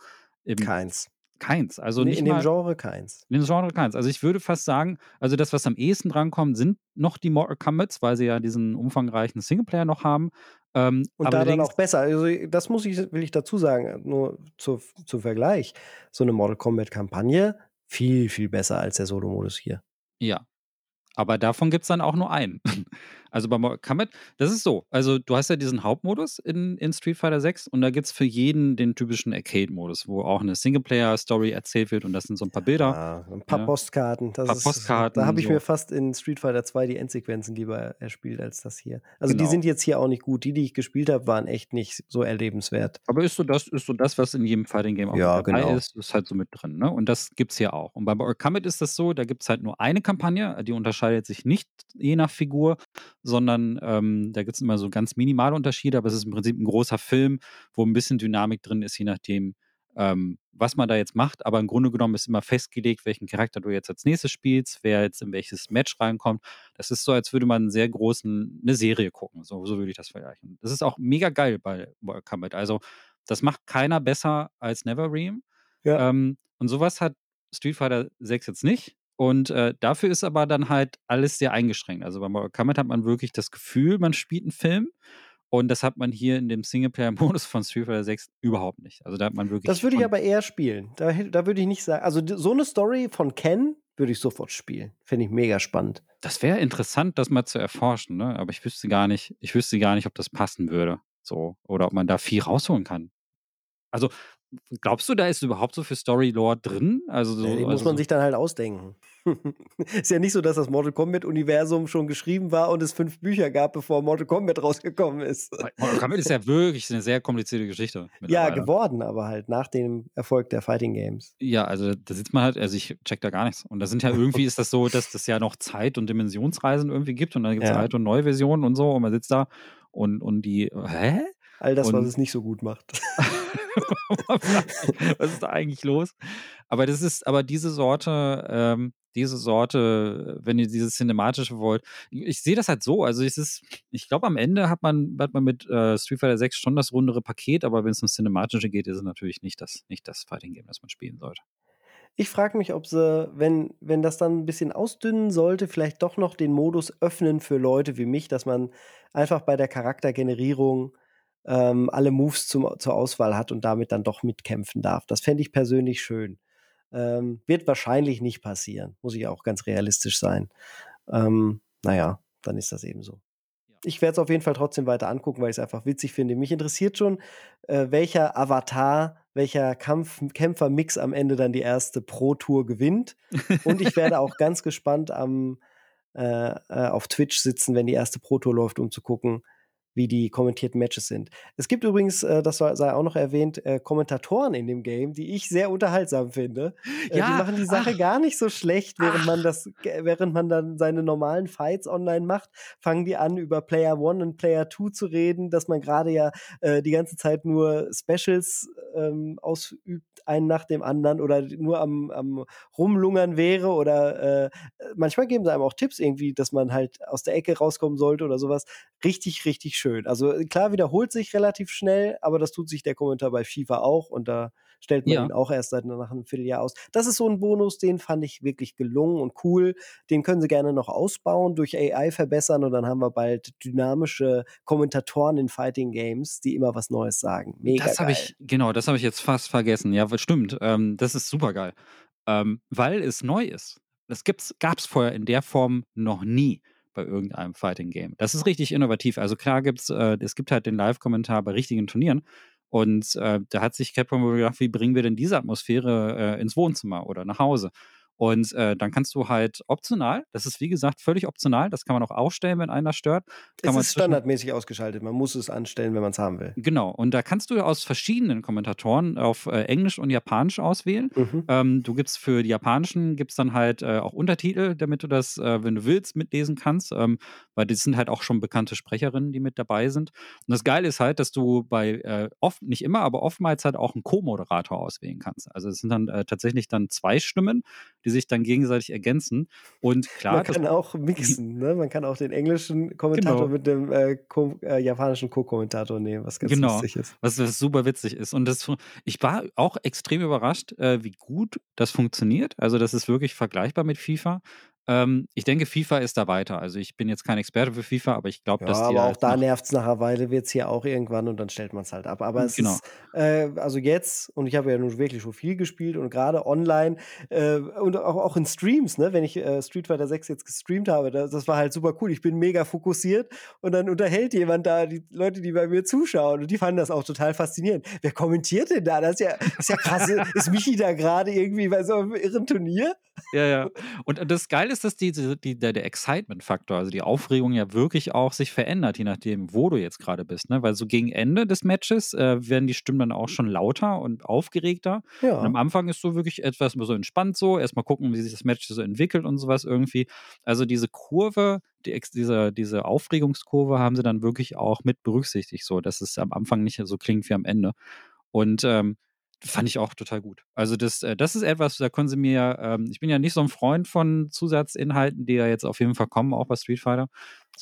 Keins. Keins. Also Nee, nicht in dem mal, Genre keins. in dem Genre keins. Also ich würde fast sagen, also das, was am ehesten drankommt, sind noch die Mortal Kombats, weil sie ja diesen umfangreichen Singleplayer noch haben. Ähm, Und aber da dann auch besser. Also das muss ich, will ich dazu sagen, nur zu, zum Vergleich. So eine Mortal Kombat-Kampagne viel, viel besser als der Solo-Modus hier. Ja. Aber davon gibt es dann auch nur einen. Also bei Mortal Kombat, das ist so. Also du hast ja diesen Hauptmodus in, in Street Fighter 6 und da gibt es für jeden den typischen Arcade-Modus, wo auch eine Singleplayer-Story erzählt wird und das sind so ein paar Bilder. Ah, ein paar Ja. Postkarten. Das Paar ist, Postkarten, Da habe ich so. mir fast in Street Fighter 2 die Endsequenzen lieber erspielt als das hier. Also die Genau. sind jetzt hier auch nicht gut. Die, die ich gespielt habe, waren echt nicht so erlebenswert. Aber ist so das, ist so das, was in jedem Fighting Game auch Ja, dabei genau. ist, ist halt so mit drin. Ne? Und das gibt's hier auch. Und bei Mortal Kombat ist das so, da gibt's halt nur eine Kampagne, die unterscheidet sich nicht je nach Figur, sondern ähm, da gibt's immer so ganz minimale Unterschiede, aber es ist im Prinzip ein großer Film, wo ein bisschen Dynamik drin ist, je nachdem, ähm, was man da jetzt macht. Aber im Grunde genommen ist immer festgelegt, welchen Charakter du jetzt als nächstes spielst, wer jetzt in welches Match reinkommt. Das ist so, als würde man einen sehr großen, eine Serie gucken. So, so würde ich das vergleichen. Das ist auch mega geil bei Mortal Kombat. Also, das macht keiner besser als Neverream. Ja. Ähm, und sowas hat Street Fighter 6 jetzt nicht. Und äh, dafür ist aber dann halt alles sehr eingeschränkt. Also bei Mortal Kombat hat man wirklich das Gefühl, man spielt einen Film. Und das hat man hier in dem Singleplayer-Modus [LAUGHS] von Street Fighter 6 überhaupt nicht. Also da hat man wirklich. Das würde ich aber eher spielen. Da, da würde ich nicht sagen. Also so eine Story von Ken würde ich sofort spielen. Finde ich mega spannend. Das wäre interessant, das mal zu erforschen, ne? Aber ich wüsste gar nicht, ich wüsste gar nicht, ob das passen würde. So. Oder ob man da viel rausholen kann. Also, glaubst du, da ist überhaupt so viel Story-Lore drin? Also so, Ja, die muss also man so, sich dann halt ausdenken. [LAUGHS] ist ja nicht so, dass das Mortal Kombat-Universum schon geschrieben war und es fünf Bücher gab, bevor Mortal Kombat [LAUGHS] rausgekommen ist. Mortal Kombat ist ja wirklich eine sehr komplizierte Geschichte. Ja, geworden, aber halt nach dem Erfolg der Fighting Games. Ja, also da sitzt man halt, also ich check da gar nichts. Und da sind ja irgendwie, ist das so, dass das ja noch Zeit- und Dimensionsreisen irgendwie gibt und dann gibt es Ja. alte und neue Versionen und so und man sitzt da und, und die, hä? All das, was Und- es nicht so gut macht. [LAUGHS] Was ist da eigentlich los? Aber das ist, aber diese Sorte, ähm, diese Sorte, wenn ihr dieses Cinematische wollt, ich sehe das halt so. Also es ist, ich glaube, am Ende hat man, hat man mit äh, Street Fighter 6 schon das rundere Paket, aber wenn es um Cinematische geht, ist es natürlich nicht das, nicht das Fighting Game, das man spielen sollte. Ich frage mich, ob sie, wenn, wenn das dann ein bisschen ausdünnen sollte, vielleicht doch noch den Modus öffnen für Leute wie mich, dass man einfach bei der Charaktergenerierung ähm, alle Moves zum, zur Auswahl hat und damit dann doch mitkämpfen darf. Das fände ich persönlich schön. Ähm, wird wahrscheinlich nicht passieren, muss ich auch ganz realistisch sein. Ähm, naja, dann ist das eben so. Ich werde es auf jeden Fall trotzdem weiter angucken, weil ich es einfach witzig finde. Mich interessiert schon, äh, welcher Avatar, welcher Kampf, Kämpfermix am Ende dann die erste Pro-Tour gewinnt. Und ich werde auch [LAUGHS] ganz gespannt am, äh, äh, auf Twitch sitzen, wenn die erste Pro-Tour läuft, um zu gucken, wie die kommentierten Matches sind. Es gibt übrigens, äh, das sei auch noch erwähnt, äh, Kommentatoren in dem Game, die ich sehr unterhaltsam finde. Äh, Ja, die machen die Sache ach. gar nicht so schlecht, während Ach. man das, während man dann seine normalen Fights online macht, fangen die an, über Player One und Player Two zu reden, dass man gerade ja äh, die ganze Zeit nur Specials ähm, ausübt, einen nach dem anderen oder nur am, am rumlungern wäre oder äh, manchmal geben sie einem auch Tipps irgendwie, dass man halt aus der Ecke rauskommen sollte oder sowas. Richtig, richtig schön. Also klar wiederholt sich relativ schnell, aber das tut sich der Kommentar bei FIFA auch und da stellt man Ja. ihn auch erst seit nach einem Vierteljahr aus. Das ist so ein Bonus, den fand ich wirklich gelungen und cool. Den können sie gerne noch ausbauen, durch AI verbessern und dann haben wir bald dynamische Kommentatoren in Fighting Games, die immer was Neues sagen. Mega das habe ich, genau, das habe ich jetzt fast vergessen. Ja, stimmt. Ähm, das ist super geil. Ähm, weil es neu ist. Das gab es vorher in der Form noch nie bei irgendeinem Fighting Game. Das ist richtig innovativ. Also klar gibt's, äh, es gibt halt den Live-Kommentar bei richtigen Turnieren. Und äh, da hat sich Capcom gedacht, wie bringen wir denn diese Atmosphäre äh, ins Wohnzimmer oder nach Hause? Und äh, dann kannst du halt optional, das ist wie gesagt völlig optional, das kann man auch ausstellen, wenn einer stört. Kann es ist standardmäßig ausgeschaltet, man muss es anstellen, wenn man es haben will. Genau, und da kannst du aus verschiedenen Kommentatoren auf äh, Englisch und Japanisch auswählen. Mhm. Ähm, du gibst für die japanischen, gibst dann halt äh, auch Untertitel, damit du das, äh, wenn du willst, mitlesen kannst, ähm, weil das sind halt auch schon bekannte Sprecherinnen, die mit dabei sind. Und das Geile ist halt, dass du bei äh, oft, nicht immer, aber oftmals halt auch einen Co-Moderator auswählen kannst. Also es sind dann äh, tatsächlich dann zwei Stimmen, die sich dann gegenseitig ergänzen. Und klar. Man kann auch mixen, ne? Man kann auch den englischen Kommentator genau. mit dem äh, äh, japanischen Co-Kommentator nehmen, was ganz genau. lustig ist. Was, was super witzig ist. Und das, ich war auch extrem überrascht, äh, wie gut das funktioniert. Also, das ist wirklich vergleichbar mit FIFA. Ähm, ich denke, FIFA ist da weiter. Also ich bin jetzt kein Experte für FIFA, aber ich glaube, ja, dass die. Aber auch halt da nervt es nach einer Weile, wird es hier auch irgendwann und dann stellt man es halt ab. Aber es genau. ist, äh, also jetzt, und ich habe ja nun wirklich schon viel gespielt und gerade online äh, und auch, auch in Streams, ne, wenn ich äh, Street Fighter 6 jetzt gestreamt habe, das, das war halt super cool. Ich bin mega fokussiert und dann unterhält jemand da die Leute, die bei mir zuschauen und die fanden das auch total faszinierend. Wer kommentiert denn da? Das ist ja, das ist ja krass. ist Michi da gerade irgendwie bei so einem irren Turnier? Ja, ja. Und das Geile ist, dass die, die, der, der Excitement-Faktor, also die Aufregung ja wirklich auch sich verändert, je nachdem, wo du jetzt gerade bist. Ne? Weil so gegen Ende des Matches äh, werden die Stimmen dann auch schon lauter und aufgeregter. Ja. Und am Anfang ist so wirklich etwas so entspannt so. Erstmal gucken, wie sich das Match so entwickelt und sowas irgendwie. Also diese Kurve, die, diese, diese Aufregungskurve haben sie dann wirklich auch mit berücksichtigt, so dass es am Anfang nicht so klingt wie am Ende. Und ähm, fand ich auch total gut. Also das, äh, das ist etwas, da können sie mir, ähm, ich bin ja nicht so ein Freund von Zusatzinhalten, die ja jetzt auf jeden Fall kommen, auch bei Street Fighter.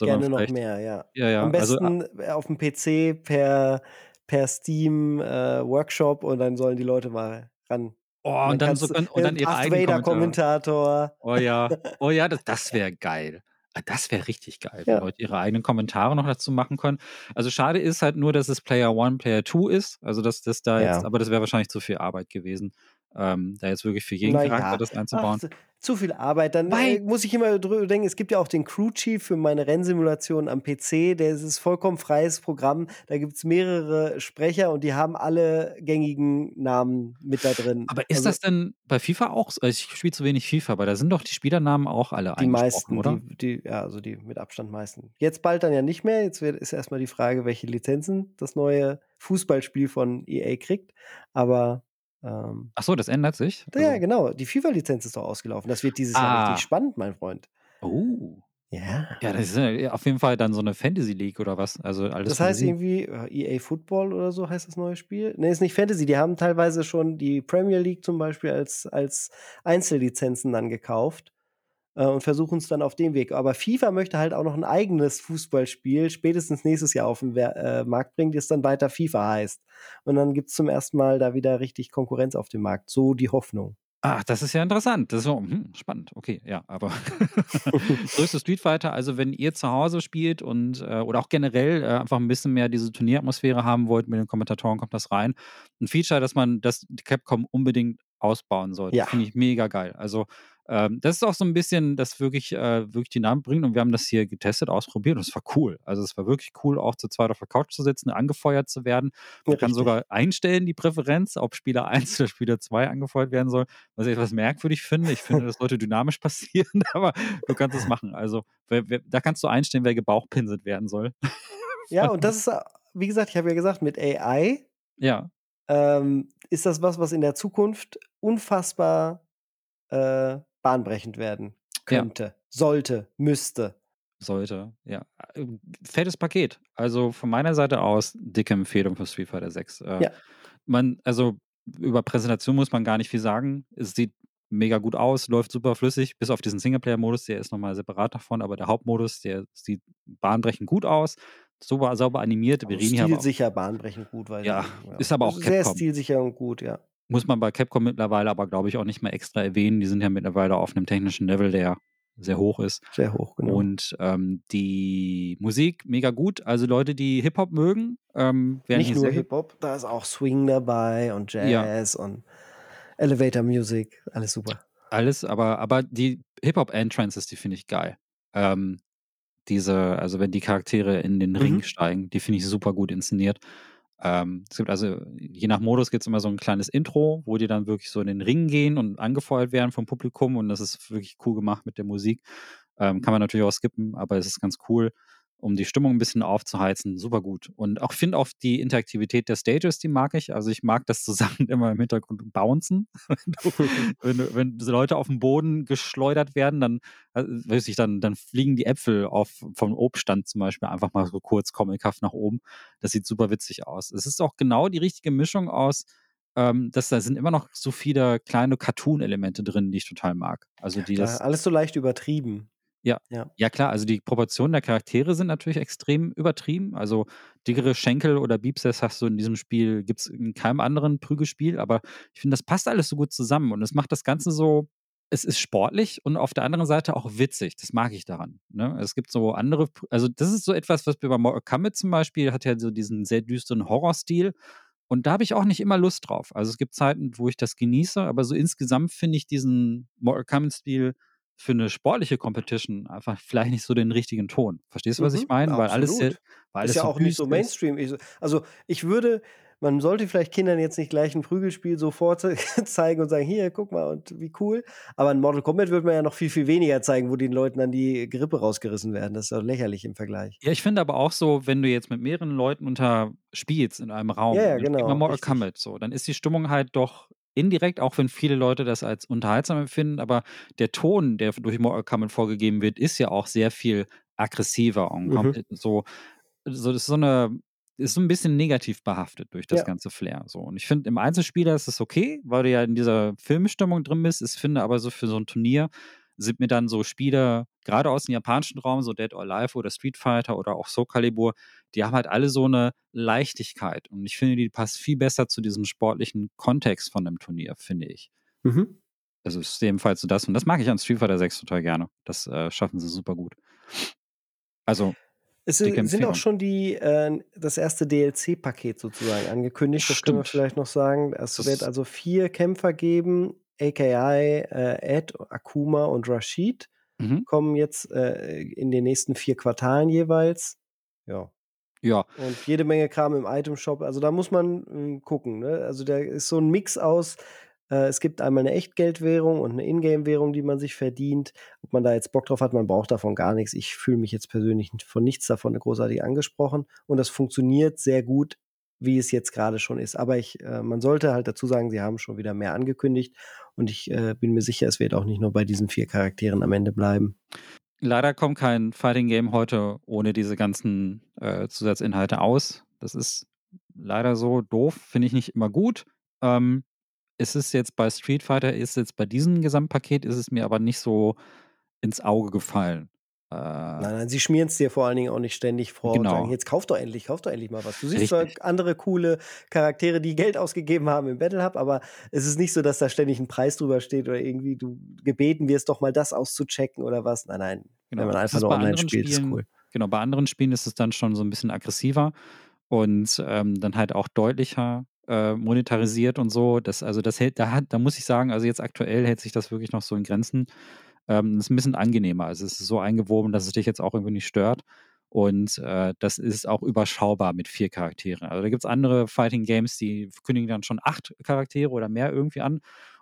Gerne noch mehr, ja. ja, ja. Am also, besten also, auf dem PC per, per Steam äh, Workshop und dann sollen die Leute mal ran. Oh, und, und dann, so, und, und [LAUGHS] dann ihre eigenen Vader-Kommentator. Oh ja, [LAUGHS] oh ja, das, das wäre geil. Ah, das wäre richtig geil, wenn Leute ihre eigenen Kommentare noch dazu machen können. Also schade ist halt nur, dass es Player One, Player Two ist. Also dass das da ja. jetzt, aber das wäre wahrscheinlich zu viel Arbeit gewesen, ähm, da jetzt wirklich für jeden Na Charakter ja. das einzubauen. Ach, zu viel Arbeit. Dann äh, muss ich immer drüber denken, es gibt ja auch den Crew Chief für meine Rennsimulation am PC. Der ist vollkommen freies Programm. Da gibt es mehrere Sprecher und die haben alle gängigen Namen mit da drin. Aber ist also, das denn bei FIFA auch? so? Ich spiele zu wenig FIFA, aber da sind doch die Spielernamen auch alle Die meisten, oder? Die, die, ja, also die mit Abstand meisten. Jetzt bald dann ja nicht mehr. Jetzt wird, ist erstmal die Frage, welche Lizenzen das neue Fußballspiel von EA kriegt. Aber ähm, Ach so, das ändert sich? Ja, also genau. Die FIFA-Lizenz ist doch ausgelaufen. Das wird dieses ah. Jahr richtig spannend, mein Freund. Oh. Ja. Ja, das ist ja auf jeden Fall dann so eine Fantasy League oder was. Also alles das heißt Fantasy. irgendwie EA Football oder so heißt das neue Spiel. Nee, ist nicht Fantasy. Die haben teilweise schon die Premier League zum Beispiel als, als Einzellizenzen dann gekauft äh, und versuchen es dann auf dem Weg. Aber FIFA möchte halt auch noch ein eigenes Fußballspiel spätestens nächstes Jahr auf den äh, Markt bringen, das dann weiter FIFA heißt. Und dann gibt es zum ersten Mal da wieder richtig Konkurrenz auf dem Markt. So die Hoffnung. Ach, das ist ja interessant. Das ist so, hm, spannend. Okay, ja, aber [LAUGHS] das Street Fighter. Also, wenn ihr zu Hause spielt und äh, oder auch generell äh, einfach ein bisschen mehr diese Turnieratmosphäre haben wollt mit den Kommentatoren, kommt das rein. Ein Feature, dass man das Capcom unbedingt ausbauen sollte. Ja. Finde ich mega geil. Also, ähm, das ist auch so ein bisschen, das wirklich, äh, wirklich die Namen bringt. Und wir haben das hier getestet, ausprobiert und es war cool. Also es war wirklich cool, auch zu zweit auf der Couch zu sitzen, angefeuert zu werden. Man ja, kann sogar einstellen, die Präferenz, ob Spieler [LAUGHS] 1 oder Spieler 2 angefeuert werden soll, was ich etwas merkwürdig finde. Ich finde, das sollte dynamisch [LAUGHS] passieren, [LAUGHS] aber du kannst es machen. Also wer, wer, da kannst du einstellen, wer gebauchpinselt werden soll. ja, und das ist, wie gesagt, ich habe ja gesagt, mit AI ja. Ähm, ist das was, was in der Zukunft unfassbar äh, bahnbrechend werden könnte, ja. sollte, müsste. Sollte, ja. Äh, fettes Paket. Also von meiner Seite aus dicke Empfehlung für Street Fighter 6. Äh, ja. Man, also über Präsentation muss man gar nicht viel sagen. Es sieht mega gut aus, läuft super flüssig, bis auf diesen Singleplayer-Modus, der ist nochmal separat davon, aber der Hauptmodus, der sieht bahnbrechend gut aus, super sauber animiert. Wir reden stilsicher, bahnbrechend gut, weil ja, ja, ist aber auch Capcom. Sehr stilsicher und gut, ja. Muss man bei Capcom mittlerweile aber, glaube ich, auch nicht mehr extra erwähnen. Die sind ja mittlerweile auf einem technischen Level, der sehr hoch ist. Sehr hoch, genau. Und ähm, die Musik mega gut. Also Leute, die Hip-Hop mögen, ähm, werden Nicht nur Hip-Hop, da ist auch Swing dabei und Jazz ja. und Elevator Music, alles super. Alles, aber, aber die Hip-Hop-Entrances, die finde ich geil. Ähm, diese, also wenn die Charaktere in den mhm. Ring steigen, die finde ich super gut inszeniert. Ähm, es gibt also, je nach Modus gibt es immer so ein kleines Intro, wo die dann wirklich so in den Ring gehen und angefeuert werden vom Publikum und das ist wirklich cool gemacht mit der Musik. Ähm, kann man natürlich auch skippen, aber es ist ganz cool um die Stimmung ein bisschen aufzuheizen, super gut. Und auch finde auch die Interaktivität der Stages, die mag ich. Also ich mag das [LAUGHS] zusammen immer im Hintergrund bouncen. wenn, [LAUGHS] wenn, wenn Leute auf den Boden geschleudert werden, dann, äh, weiß ich, dann, dann fliegen die Äpfel auf, vom Obststand zum Beispiel einfach mal so kurz comichaft nach oben. Das sieht super witzig aus. Es ist auch genau die richtige Mischung aus, ähm, dass da sind immer noch so viele kleine Cartoon-Elemente drin, die ich total mag. Also die das alles so leicht übertrieben. Ja. Ja. Ja, klar, also die Proportionen der Charaktere sind natürlich extrem übertrieben. Also dickere Schenkel oder Biepses hast du in diesem Spiel, gibt es in keinem anderen Prügelspiel, aber ich finde, das passt alles so gut zusammen und es macht das Ganze so, es ist sportlich und auf der anderen Seite auch witzig. Das mag ich daran. Ne? Es gibt so andere, also das ist so etwas, was wir bei Mortal Kombat zum Beispiel hat ja so diesen sehr düsteren Horrorstil. Und da habe ich auch nicht immer Lust drauf. Also es gibt Zeiten, wo ich das genieße, aber so insgesamt finde ich diesen Mortal Kombat-Stil für eine sportliche Competition einfach vielleicht nicht so den richtigen Ton. Verstehst du, was Mhm, ich meine? Weil alles, weil alles Ist ja auch nicht so ist. Mainstream. Ich, also ich würde, man sollte vielleicht Kindern jetzt nicht gleich ein Prügelspiel so vorzeigen [LAUGHS] und sagen, hier, guck mal, und wie cool. Aber in Mortal Kombat würde man ja noch viel, viel weniger zeigen, wo den Leuten dann die Gerippe rausgerissen werden. Das ist doch lächerlich im Vergleich. Ja, ich finde aber auch so, wenn du jetzt mit mehreren Leuten unter spielst in einem Raum, Ja, ja, genau, Mortal. Kombat, so, dann ist die Stimmung halt doch indirekt, auch wenn viele Leute das als unterhaltsam empfinden, aber der Ton, der durch Mortal Kombat vorgegeben wird, ist ja auch sehr viel aggressiver und Mhm. so, so, das ist so eine, ist so ein bisschen negativ behaftet durch das Ja. ganze Flair. So. Und ich finde, im Einzelspieler ist es okay, weil du ja in dieser Filmstimmung drin bist. Ich finde aber so für so ein Turnier sind mir dann so Spiele, gerade aus dem japanischen Raum, so Dead or Alive oder Street Fighter oder auch Soul Calibur, die haben halt alle so eine Leichtigkeit. Und ich finde, die passt viel besser zu diesem sportlichen Kontext von einem Turnier, finde ich. Mhm. Also es ist jedenfalls so das. Und das mag ich an Street Fighter 6 total gerne. Das äh, schaffen sie super gut. Also, Es sind sind auch schon die, äh, das erste DLC-Paket sozusagen angekündigt. Das können wir Stimmt. vielleicht noch sagen. Es wird also vier Kämpfer geben. AKI, äh, Ed, Akuma und Rashid mhm. kommen jetzt äh, in den nächsten vier Quartalen jeweils. Ja. ja, Und jede Menge Kram im Item-Shop. Also da muss man ähm, gucken. Ne? Also da ist so ein Mix aus. Äh, es gibt einmal eine Echtgeldwährung und eine Ingame-Währung, die man sich verdient. Ob man da jetzt Bock drauf hat, man braucht davon gar nichts. Ich fühle mich jetzt persönlich von nichts davon großartig angesprochen. Und das funktioniert sehr gut, wie es jetzt gerade schon ist. Aber ich, äh, man sollte halt dazu sagen, sie haben schon wieder mehr angekündigt. Und ich äh, bin mir sicher, es wird auch nicht nur bei diesen vier Charakteren am Ende bleiben. leider kommt kein Fighting Game heute ohne diese ganzen äh, Zusatzinhalte aus. Das ist leider so doof, finde ich nicht immer gut. Ähm, es ist jetzt bei Street Fighter, ist jetzt bei diesem Gesamtpaket, ist es mir aber nicht so ins Auge gefallen. Äh, Nein, nein, sie schmieren es dir vor allen Dingen auch nicht ständig vor Genau. und sagen, jetzt kauf doch endlich, kauf doch endlich mal was. Du siehst Richtig. zwar andere coole Charaktere, die Geld ausgegeben haben im Battle Hub, aber es ist nicht so, dass da ständig ein Preis drüber steht oder irgendwie du gebeten wirst, doch mal das auszuchecken oder was. Nein, nein. Genau. Wenn man einfach ist nur bei online anderen spielt, ist Spielen- cool. Genau, bei anderen Spielen ist es dann schon so ein bisschen aggressiver und ähm, dann halt auch deutlicher äh, monetarisiert und so. Das, also das hält, da hat, da muss ich sagen, also jetzt aktuell hält sich das wirklich noch so in Grenzen. Ähm, ist ein bisschen angenehmer. Also es ist so eingewoben, dass es dich jetzt auch irgendwie nicht stört. Und äh, das ist auch überschaubar mit vier Charakteren. Also da gibt es andere Fighting Games, die kündigen dann schon acht Charaktere oder mehr irgendwie an.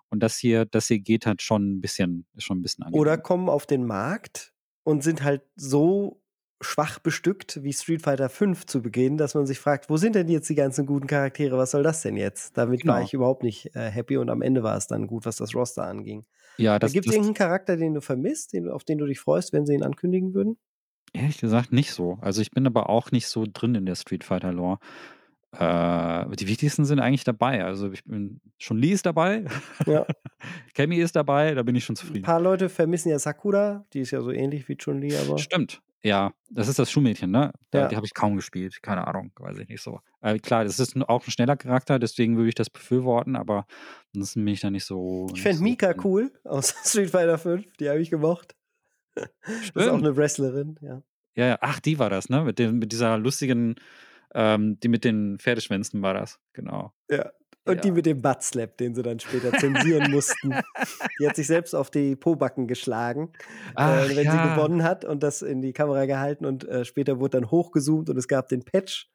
Und das hier, das hier geht halt schon ein bisschen, ist schon ein bisschen angenehmer. Oder kommen auf den Markt und sind halt so schwach bestückt wie Street Fighter 5 zu Beginn, dass man sich fragt, wo sind denn jetzt die ganzen guten Charaktere? Was soll das denn jetzt? Damit war Genau. ich überhaupt nicht äh, happy und am Ende war es dann gut, was das Roster anging. Ja, das, Gibt es irgendeinen Charakter, den du vermisst, den, auf den du dich freust, wenn sie ihn ankündigen würden? Ehrlich gesagt nicht so. Also ich bin aber auch nicht so drin in der Street Fighter Lore. Äh, die wichtigsten sind eigentlich dabei. Also ich bin schon Lee ist dabei, Ja. [LAUGHS] Cammy ist dabei, da bin ich schon Ein zufrieden. paar Leute vermissen ja Sakura, die ist ja so ähnlich wie Chun-Li, aber Stimmt. Ja, das ist das Schuhmädchen, ne? Da, Ja. Die habe ich kaum gespielt. Keine Ahnung, weiß ich nicht so. Äh, klar, das ist auch ein schneller Charakter, deswegen würde ich das befürworten, aber ansonsten bin ich da nicht so. ich fände so Mika drin. cool aus [LAUGHS] Street Fighter 5, die habe ich gemocht. Das ist auch Stimmt. eine Wrestlerin, ja. Ja, ja, ach, die war das, ne? Mit, dem, mit dieser lustigen, ähm, die mit den Pferdeschwänzen war das, genau. Ja. Und die Ja. mit dem Buttslap, den sie dann später zensieren [LAUGHS] mussten. Die hat sich selbst auf die Pobacken geschlagen, Ach, äh, wenn ja. sie gewonnen hat und das in die Kamera gehalten und äh, später wurde dann hochgezoomt und es gab den Patch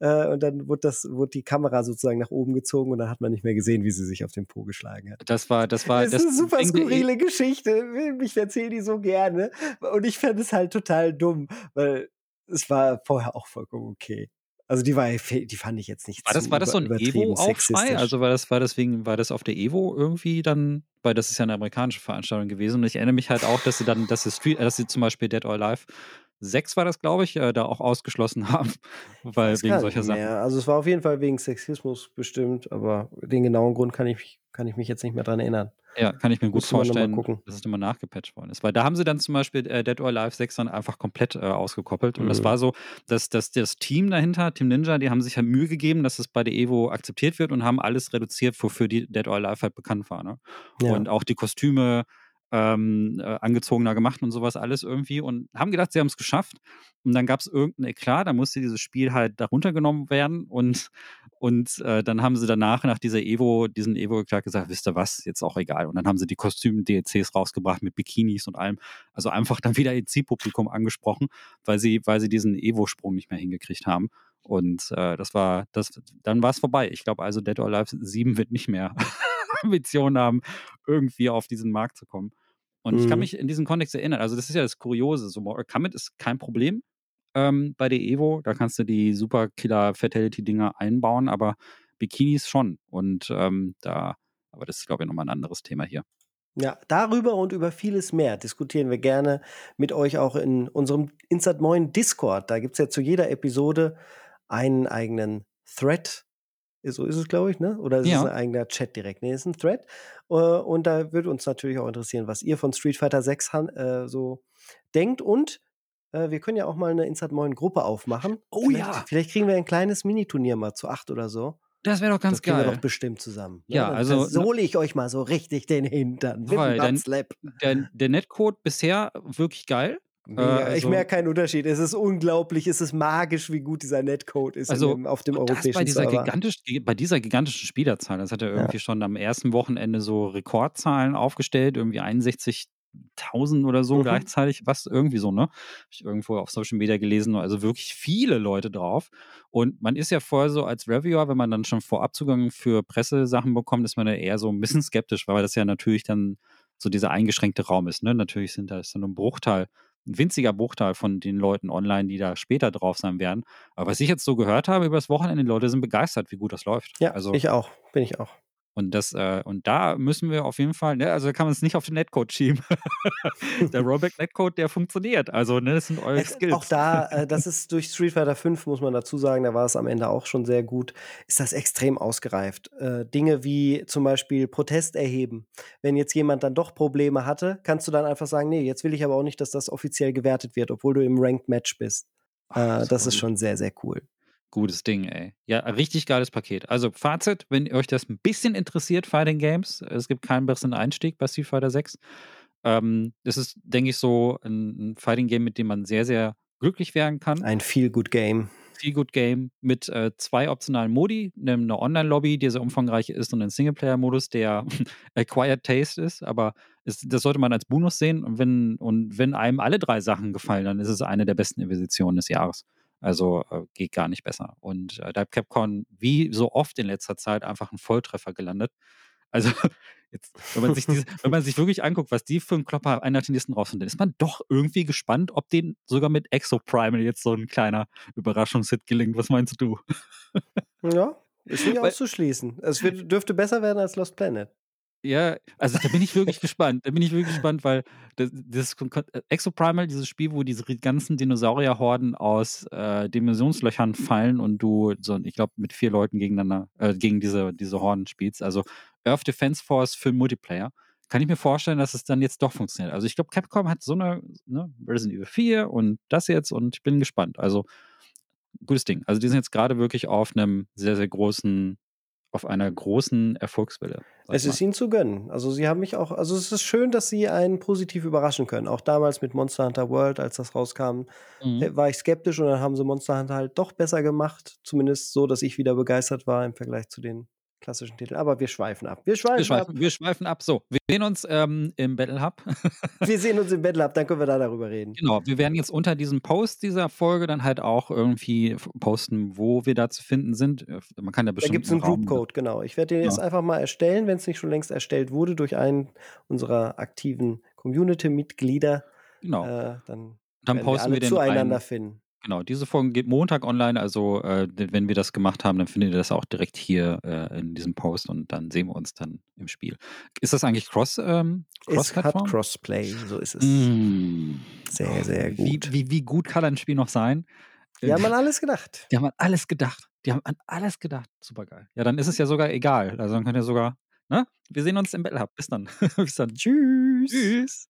Äh, und dann wurde, das, wurde die Kamera sozusagen nach oben gezogen und dann hat man nicht mehr gesehen, wie sie sich auf den Po geschlagen hat. Das war, das war, das ist eine super skurrile Geschichte. Ich erzähle die so gerne. Und ich fand es halt total dumm, weil es war vorher auch vollkommen okay. Also die war, die fand ich jetzt nicht war das, war das so ein Evo-Aufschrei? Also war das, war deswegen, war das auf der Evo irgendwie dann, weil das ist ja eine amerikanische Veranstaltung gewesen und ich erinnere mich halt auch, dass sie dann, dass sie Street, dass sie zum Beispiel Dead or Alive 6 war das, glaube ich, äh, da auch ausgeschlossen [LAUGHS] haben, weil wegen solcher Sachen. mehr. Also es war auf jeden Fall wegen Sexismus bestimmt, aber den genauen Grund kann ich, kann ich mich jetzt nicht mehr dran erinnern. Ja, kann ich mir gut vorstellen, dass es nochmal nachgepatcht worden ist. Weil da haben sie dann zum Beispiel äh, Dead or Alive 6 dann einfach komplett äh, ausgekoppelt. Und das Mhm. war so, dass, dass das Team dahinter, Team Ninja, die haben sich halt Mühe gegeben, dass es bei der Evo akzeptiert wird und haben alles reduziert, wofür die Dead or Alive halt bekannt war. Ne? Ja. Und auch die Kostüme ähm, äh, angezogener gemacht und sowas alles irgendwie und haben gedacht, sie haben es geschafft. Und dann gab es irgendein Eklat, da musste dieses Spiel halt darunter genommen werden und, [LAUGHS] und äh, dann haben sie danach, nach dieser Evo, diesen Evo-Eklat gesagt, wisst ihr was, jetzt auch egal. Und dann haben sie die Kostüm-DLCs rausgebracht mit Bikinis und allem. Also einfach dann wieder ihr Zielpublikum angesprochen, weil sie, weil sie diesen Evo-Sprung nicht mehr hingekriegt haben. Und äh, das war, das, dann war es vorbei. Ich glaube also, Dead or Alive 7 wird nicht mehr [LAUGHS] Ambitionen haben, irgendwie auf diesen Markt zu kommen. Und ich kann Mhm. mich in diesem Kontext erinnern, also das ist ja das Kuriose, so Mortal Kombat ist kein Problem ähm, bei der Evo, da kannst du die super Killer Fatality Dinger einbauen, aber Bikinis schon und ähm, da, aber das ist glaube ich nochmal ein anderes Thema hier. Ja, darüber und über vieles mehr diskutieren wir gerne mit euch auch in unserem Insert Moin Discord. Da gibt's ja zu jeder Episode einen eigenen Thread. So ist es, glaube ich, ne? Oder ist Ja. es ein eigener Chat direkt? Nee, es ist ein Thread. Äh, Und da würde uns natürlich auch interessieren, was ihr von Street Fighter 6 han- äh, so denkt. Und äh, wir können ja auch mal eine Insert Moin Gruppe aufmachen. Oh vielleicht, ja. Vielleicht kriegen wir ein kleines Miniturnier mal zu acht oder so. Das wäre doch ganz das kriegen wir geil. doch bestimmt zusammen. ne? Ja, Dann also- sohle ich euch mal so richtig den Hintern. Dann- Buttslap. Der, der Netcode bisher wirklich geil. Mega. Äh, ich also- merke keinen Unterschied. Es ist unglaublich, es ist magisch, wie gut dieser Netcode ist Also, dem, auf dem europäischen bei dieser, gigantisch, bei dieser gigantischen Spielerzahl, das hat er irgendwie schon am ersten Wochenende so Rekordzahlen aufgestellt, irgendwie 61.000 oder so Mhm. gleichzeitig, was irgendwie so, ne? Hab ich irgendwo auf Social Media gelesen, also wirklich viele Leute drauf. Und man ist ja vorher so als Reviewer, wenn man dann schon vorab Zugang für Pressesachen bekommt, ist man ja eher so ein bisschen skeptisch, weil das ja natürlich dann so dieser eingeschränkte Raum ist, ne? Natürlich sind da ist dann nur ein Bruchteil ein winziger Bruchteil von den Leuten online, die da später drauf sein werden. Aber was ich jetzt so gehört habe über das Wochenende, die Leute sind begeistert, wie gut das läuft. Ja, also, ich auch. Bin ich auch. Und das, äh, und da müssen wir auf jeden Fall, ne, also da kann man es nicht auf den Netcode schieben. [LAUGHS] der Rollback Netcode, der funktioniert. Also, ne, das sind eure Skills. auch da, äh, [LAUGHS] das ist durch Street Fighter 5, muss man dazu sagen, da war es am Ende auch schon sehr gut, ist das extrem ausgereift. Äh, Dinge wie zum Beispiel Protest erheben. Wenn jetzt jemand dann doch Probleme hatte, kannst du dann einfach sagen, nee, jetzt will ich aber auch nicht, dass das offiziell gewertet wird, obwohl du im Ranked Match bist. Ach, Äh, das ist schon sehr, sehr cool. Gutes Ding, ey. Ja, richtig geiles Paket. Also Fazit, wenn euch das ein bisschen interessiert, Fighting Games, es gibt keinen besseren Einstieg bei Street Fighter 6. Ähm, das ist, denke ich, so ein, ein Fighting Game, mit dem man sehr, sehr glücklich werden kann. Ein Feel-Good-Game. Feel Good Game mit äh, zwei optionalen Modi, eine Online-Lobby, die sehr umfangreich ist und einen Singleplayer-Modus, der [LAUGHS] Acquired Taste ist, aber es, das sollte man als Bonus sehen und wenn, und wenn einem alle drei Sachen gefallen, dann ist es eine der besten Investitionen des Jahres. Also äh, geht gar nicht besser. Und äh, da hat Capcom wie so oft in letzter Zeit einfach einen Volltreffer gelandet. Also [LAUGHS] jetzt, wenn man sich diese, wenn man sich wirklich anguckt, was die für einen Klopper einer dem nächsten rausfinden, dann ist man doch irgendwie gespannt, ob denen sogar mit Exo Primal jetzt so ein kleiner Überraschungshit gelingt. Was meinst du? Ja, ist nicht [LAUGHS] Weil- auszuschließen. Es wird, dürfte besser werden als Lost Planet. Ja, also da bin ich wirklich [LAUGHS] gespannt. Da bin ich wirklich gespannt, weil das, das Exoprimal, dieses Spiel, wo diese ganzen Dinosaurierhorden aus äh, Dimensionslöchern fallen und du so, ich glaube, mit vier Leuten gegeneinander, äh, gegen diese, diese Horden spielst. Also Earth Defense Force für Multiplayer. Kann ich mir vorstellen, dass es dann jetzt doch funktioniert. Also ich glaube, Capcom hat so eine, ne, Resident Evil 4 und das jetzt und ich bin gespannt. Also gutes Ding. Also die sind jetzt gerade wirklich auf einem sehr, sehr großen, auf einer großen Erfolgswelle. Es mal. ist ihnen zu gönnen. Also sie haben mich auch, also es ist schön, dass sie einen positiv überraschen können. Auch damals mit Monster Hunter World, als das rauskam, Mhm. war ich skeptisch und dann haben sie Monster Hunter halt doch besser gemacht. Zumindest so, dass ich wieder begeistert war im Vergleich zu den klassischen Titel. Aber wir schweifen ab. Wir Wir schweifen ab. schweifen, wir schweifen ab. So, wir sehen uns ähm, im Battle Hub. [LAUGHS] Wir sehen uns im Battle Hub, dann können wir da darüber reden. Genau, wir werden jetzt unter diesem Post dieser Folge dann halt auch irgendwie posten, wo wir da zu finden sind. Äh, Man kann ja Da bestimmt gibt es einen Groupcode, genau. Ich werde den jetzt Ja. einfach mal erstellen, wenn es nicht schon längst erstellt wurde durch einen unserer aktiven Community-Mitglieder. Genau. Äh, dann dann wir posten alle wir den zueinander rein. finden. Genau, diese Folge geht Montag online, also äh, wenn wir das gemacht haben, dann findet ihr das auch direkt hier äh, in diesem Post und dann sehen wir uns dann im Spiel. Ist das eigentlich Cross, ähm, Es hat? Crossplay, so ist es. Mm. Sehr, sehr Wie, gut. wie, wie gut kann ein Spiel noch sein? Die haben an alles gedacht. Die haben an alles gedacht. Die haben an alles gedacht. Super geil. Ja, dann ist es ja sogar egal. Also dann könnt ihr sogar, ne? Wir sehen uns im Battle Hub. Bis dann. [LAUGHS] Bis dann. Tschüss. Tschüss.